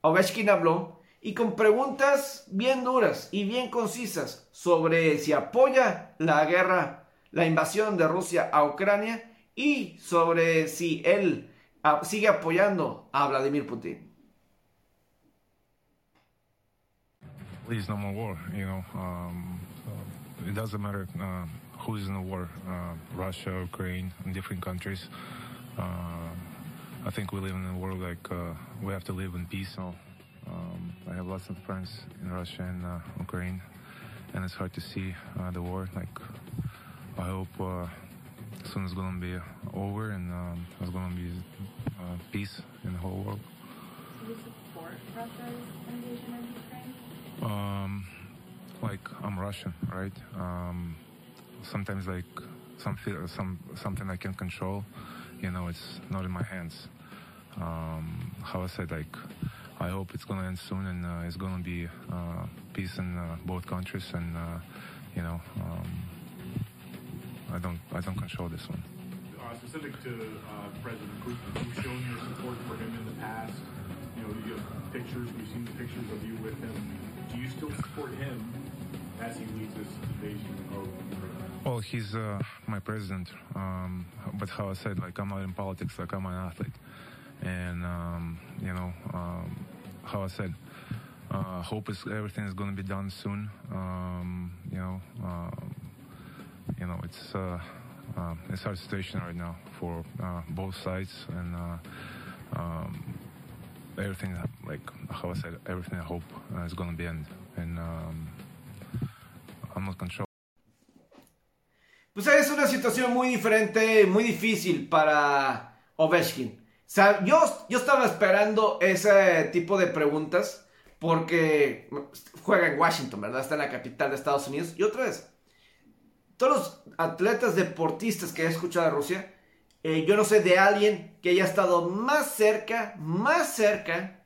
[SPEAKER 1] Ovechkin habló y con preguntas bien duras y bien concisas sobre si apoya la guerra la invasión de Rusia a Ucrania y sobre si él uh, sigue apoyando a Vladimir Putin.
[SPEAKER 7] Please, no more war. You know, um, uh, it doesn't matter uh, who is in the war, uh, Russia, Ukraine, in different countries. Uh, I think we live in a world like uh, we have to live in peace. So, um, I have lots of friends in Russia and uh, Ukraine, and it's hard to see the war. Like I hope uh, soon it's gonna be over and um, there's gonna be uh, peace in the whole world.
[SPEAKER 8] Do you support Russia's invasion of Ukraine?
[SPEAKER 7] Um, like I'm Russian, right? Um, sometimes like some feel, some something I can control, you know, it's not in my hands. Um, how I said, like I hope it's gonna end soon and uh, it's gonna be uh, peace in uh, both countries, and uh, you know, um, I don't I don't control this one.
[SPEAKER 9] uh, specific to uh, President Putin, you've shown your support for him in the past. You know, you have pictures, we've seen the pictures of you with him. Do you still support him as he leads this invasion of Ukraine?
[SPEAKER 7] Well, he's uh, my president, um, but how I said, like I'm not in politics, like I'm an athlete, and um, you know, um, how I said, uh, hope is everything is going to be done soon. Um, you know, um, you know, it's uh, uh, situation right now for uh, both sides, and uh, um, everything I hope is to be end, um, control.
[SPEAKER 1] Pues es una situación muy diferente, muy difícil para Ovechkin. O sea, yo, yo estaba esperando ese tipo de preguntas porque juega en Washington, ¿verdad? Está en la capital de Estados Unidos. Y otra vez, todos los atletas deportistas que he escuchado de Rusia, eh, yo no sé de alguien que haya estado más cerca, más cerca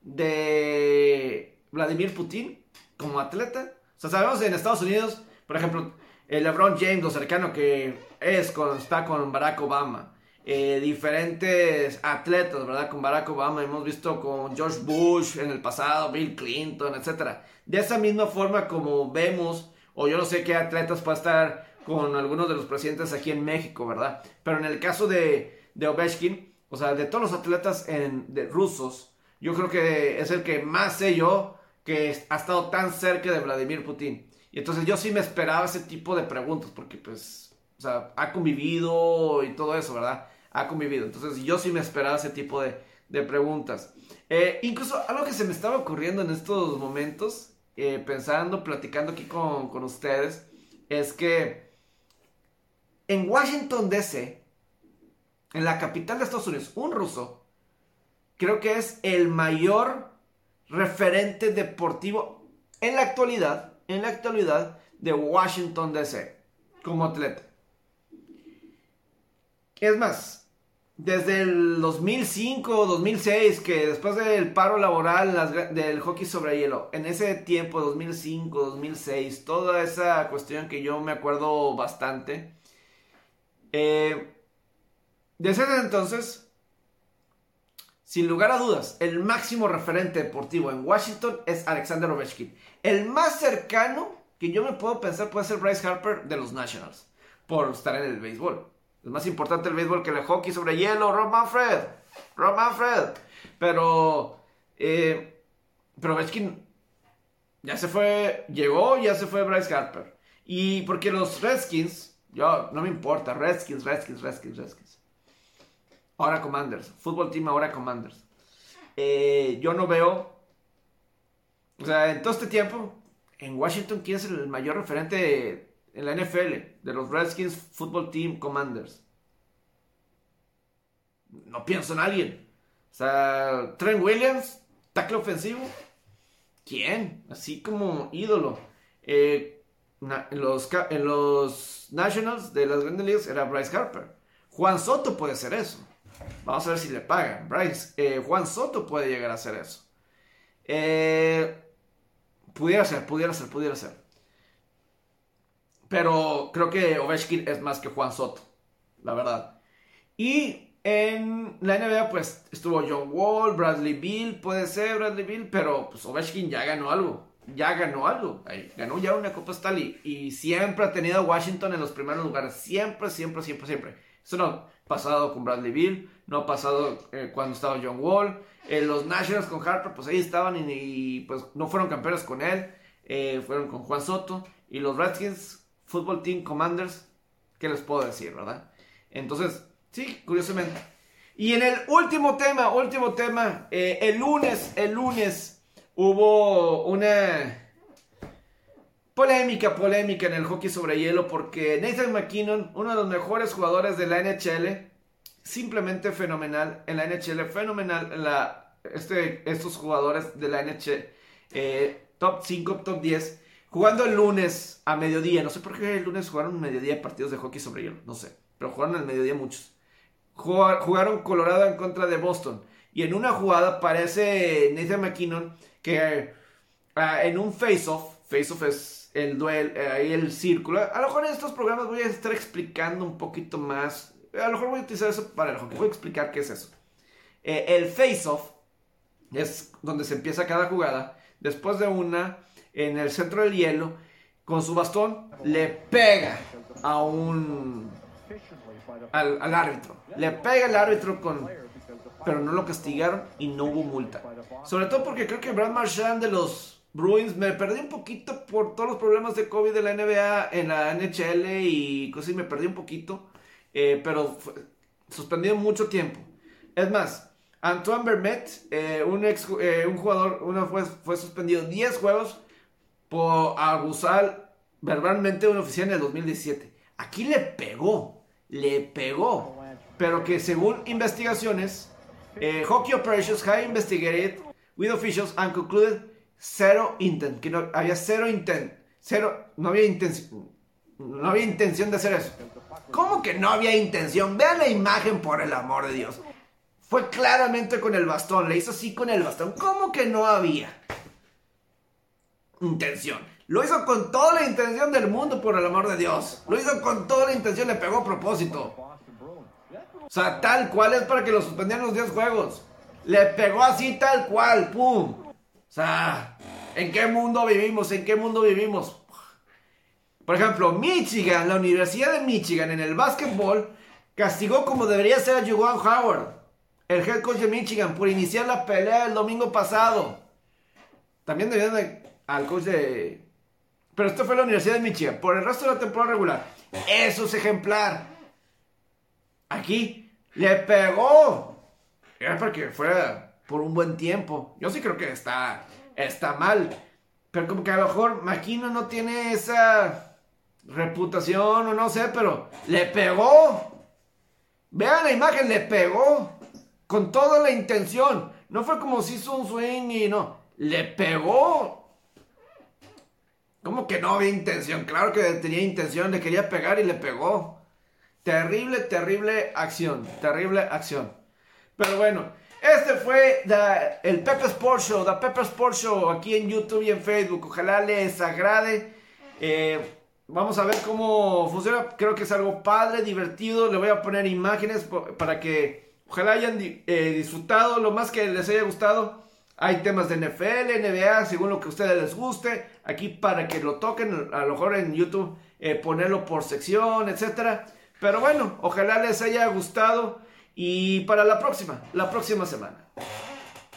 [SPEAKER 1] de Vladimir Putin como atleta. O sea, sabemos en Estados Unidos, por ejemplo, el LeBron James, lo cercano que es con, está con Barack Obama. Eh, diferentes atletas, ¿verdad? Con Barack Obama, hemos visto con George Bush en el pasado, Bill Clinton, etc. De esa misma forma como vemos, o yo no sé qué atletas puede estar con algunos de los presidentes aquí en México, ¿verdad? Pero en el caso de, de Ovechkin, o sea, de todos los atletas de rusos, yo creo que es el que más sé yo que ha estado tan cerca de Vladimir Putin. Y entonces yo sí me esperaba ese tipo de preguntas, porque pues, o sea, ha convivido y todo eso, ¿verdad? Ha convivido. Entonces yo sí me esperaba ese tipo de, de preguntas. Eh, incluso algo que se me estaba ocurriendo en estos momentos, eh, pensando, platicando aquí con, con ustedes, es que en Washington, D.C., en la capital de Estados Unidos, un ruso, creo que es el mayor referente deportivo en la actualidad, en la actualidad de Washington DC como atleta. Es más, desde el 2005 o 2006, que después del paro laboral del hockey sobre hielo, en ese tiempo, 2005, 2006, toda esa cuestión que yo me acuerdo bastante, eh, desde entonces, sin lugar a dudas, el máximo referente deportivo en Washington es Alexander Ovechkin. El más cercano que yo me puedo pensar puede ser Bryce Harper de los Nationals, por estar en el béisbol. Es más importante el béisbol que el hockey sobre hielo, Rob Manfred. Rob Manfred. Pero, eh, pero Ovechkin ya se fue, llegó, ya se fue Bryce Harper. Y porque los Redskins, yo, no me importa, Redskins, Redskins, Redskins, Redskins. Ahora Commanders. Fútbol Team ahora Commanders. Eh, yo no veo. O sea, en todo este tiempo, en Washington, ¿quién es el mayor referente en la NFL? De los Redskins Football Team Commanders. No pienso en alguien. O sea, Trent Williams, tackle ofensivo. ¿Quién? Así como ídolo. Eh, en, los, en los Nationals de las grandes ligas era Bryce Harper. Juan Soto puede ser eso. Vamos a ver si le pagan. Bryce, eh, Juan Soto puede llegar a hacer eso. Eh, pudiera ser, pudiera ser, pudiera ser. Pero creo que Ovechkin es más que Juan Soto, la verdad. Y en la NBA, pues estuvo John Wall, Bradley Bill, puede ser Bradley Bill, pero pues Ovechkin ya ganó algo. Ya ganó algo. Ganó ya una Copa Stanley. Y siempre ha tenido a Washington en los primeros lugares. Siempre, siempre, siempre, siempre. Eso no ha pasado con Bradley Bill, no ha pasado eh, cuando estaba John Wall. Eh, los Nationals con Harper, pues ahí estaban y, y pues no fueron campeones con él. Eh, fueron con Juan Soto. Y los Redskins Football Team Commanders, ¿qué les puedo decir, verdad? Entonces, sí, curiosamente. Y en el último tema, último tema, eh, el lunes, el lunes hubo una polémica, polémica en el hockey sobre hielo porque Nathan McKinnon, uno de los mejores jugadores de la NHL, simplemente fenomenal en la NHL, fenomenal en la este, estos jugadores de la NHL, eh, top 5, top 10, jugando el lunes a mediodía. No sé por qué el lunes jugaron mediodía partidos de hockey sobre hielo, no sé, pero jugaron al mediodía muchos. Jugaron Colorado en contra de Boston. Y en una jugada parece Nathan McKinnon que ah, en un face-off, face-off es el duelo, eh, ahí el círculo. A lo mejor en estos programas voy a estar explicando un poquito más. A lo mejor voy a utilizar eso para el hockey. Voy a explicar qué es eso. Eh, el face-off es donde se empieza cada jugada. Después de una, en el centro del hielo, con su bastón, le pega a un. al, árbitro. Le pega al árbitro con. Pero no lo castigaron y no hubo multa. Sobre todo porque creo que Brad Marchand de los Bruins me perdí un poquito por todos los problemas de COVID de la NBA en la NHL y cosas, me perdí un poquito. Eh, pero fue suspendido mucho tiempo. Es más, Antoine Vermette, eh, un, ex, eh, un jugador, uno fue, fue suspendido 10 juegos por abusar verbalmente de un oficial en el 2017. Aquí le pegó, le pegó. Pero que según investigaciones, eh, Hockey Operations have investigated with officials and concluded zero intent, que no había cero intent, cero, no había intención, no había intención de hacer eso. ¿Cómo que no había intención? Vean la imagen por el amor de Dios. Fue claramente con el bastón, le hizo así con el bastón. ¿Cómo que no había intención? Lo hizo con toda la intención del mundo, por el amor de Dios. Lo hizo con toda la intención, le pegó a propósito. O sea, tal cual es para que lo suspendieran los 10 juegos. Le pegó así tal cual, ¡pum! O sea, ¿en qué mundo vivimos? ¿En qué mundo vivimos? Por ejemplo, Michigan, la Universidad de Michigan en el básquetbol, castigó como debería ser a Juwan Howard, el head coach de Michigan, por iniciar la pelea el domingo pasado. También debían de, al coach de... Pero esto fue la Universidad de Michigan, por el resto de la temporada regular. Eso es ejemplar. Aquí le pegó. Era para que fuera por un buen tiempo. Yo sí creo que está, está mal. Pero como que a lo mejor Maquino no tiene esa reputación o no sé, pero le pegó. Vean la imagen, le pegó. Con toda la intención. No fue como si hizo un swing y no. Le pegó. ¿Cómo que no había intención? Claro que tenía intención, le quería pegar y le pegó. Terrible, terrible acción. Terrible acción. Pero bueno, este fue el Pepe Sports Show, The Pepe Sports Show, aquí en YouTube y en Facebook. Ojalá les agrade. Eh, vamos a ver cómo funciona. Creo que es algo padre, divertido. Le voy a poner imágenes para que ojalá hayan eh, disfrutado lo más que les haya gustado. Hay temas de NFL, NBA, según lo que a ustedes les guste. Aquí para que lo toquen, a lo mejor en YouTube, eh, ponerlo por sección, etcétera. Pero bueno, ojalá les haya gustado y para la próxima, la próxima semana.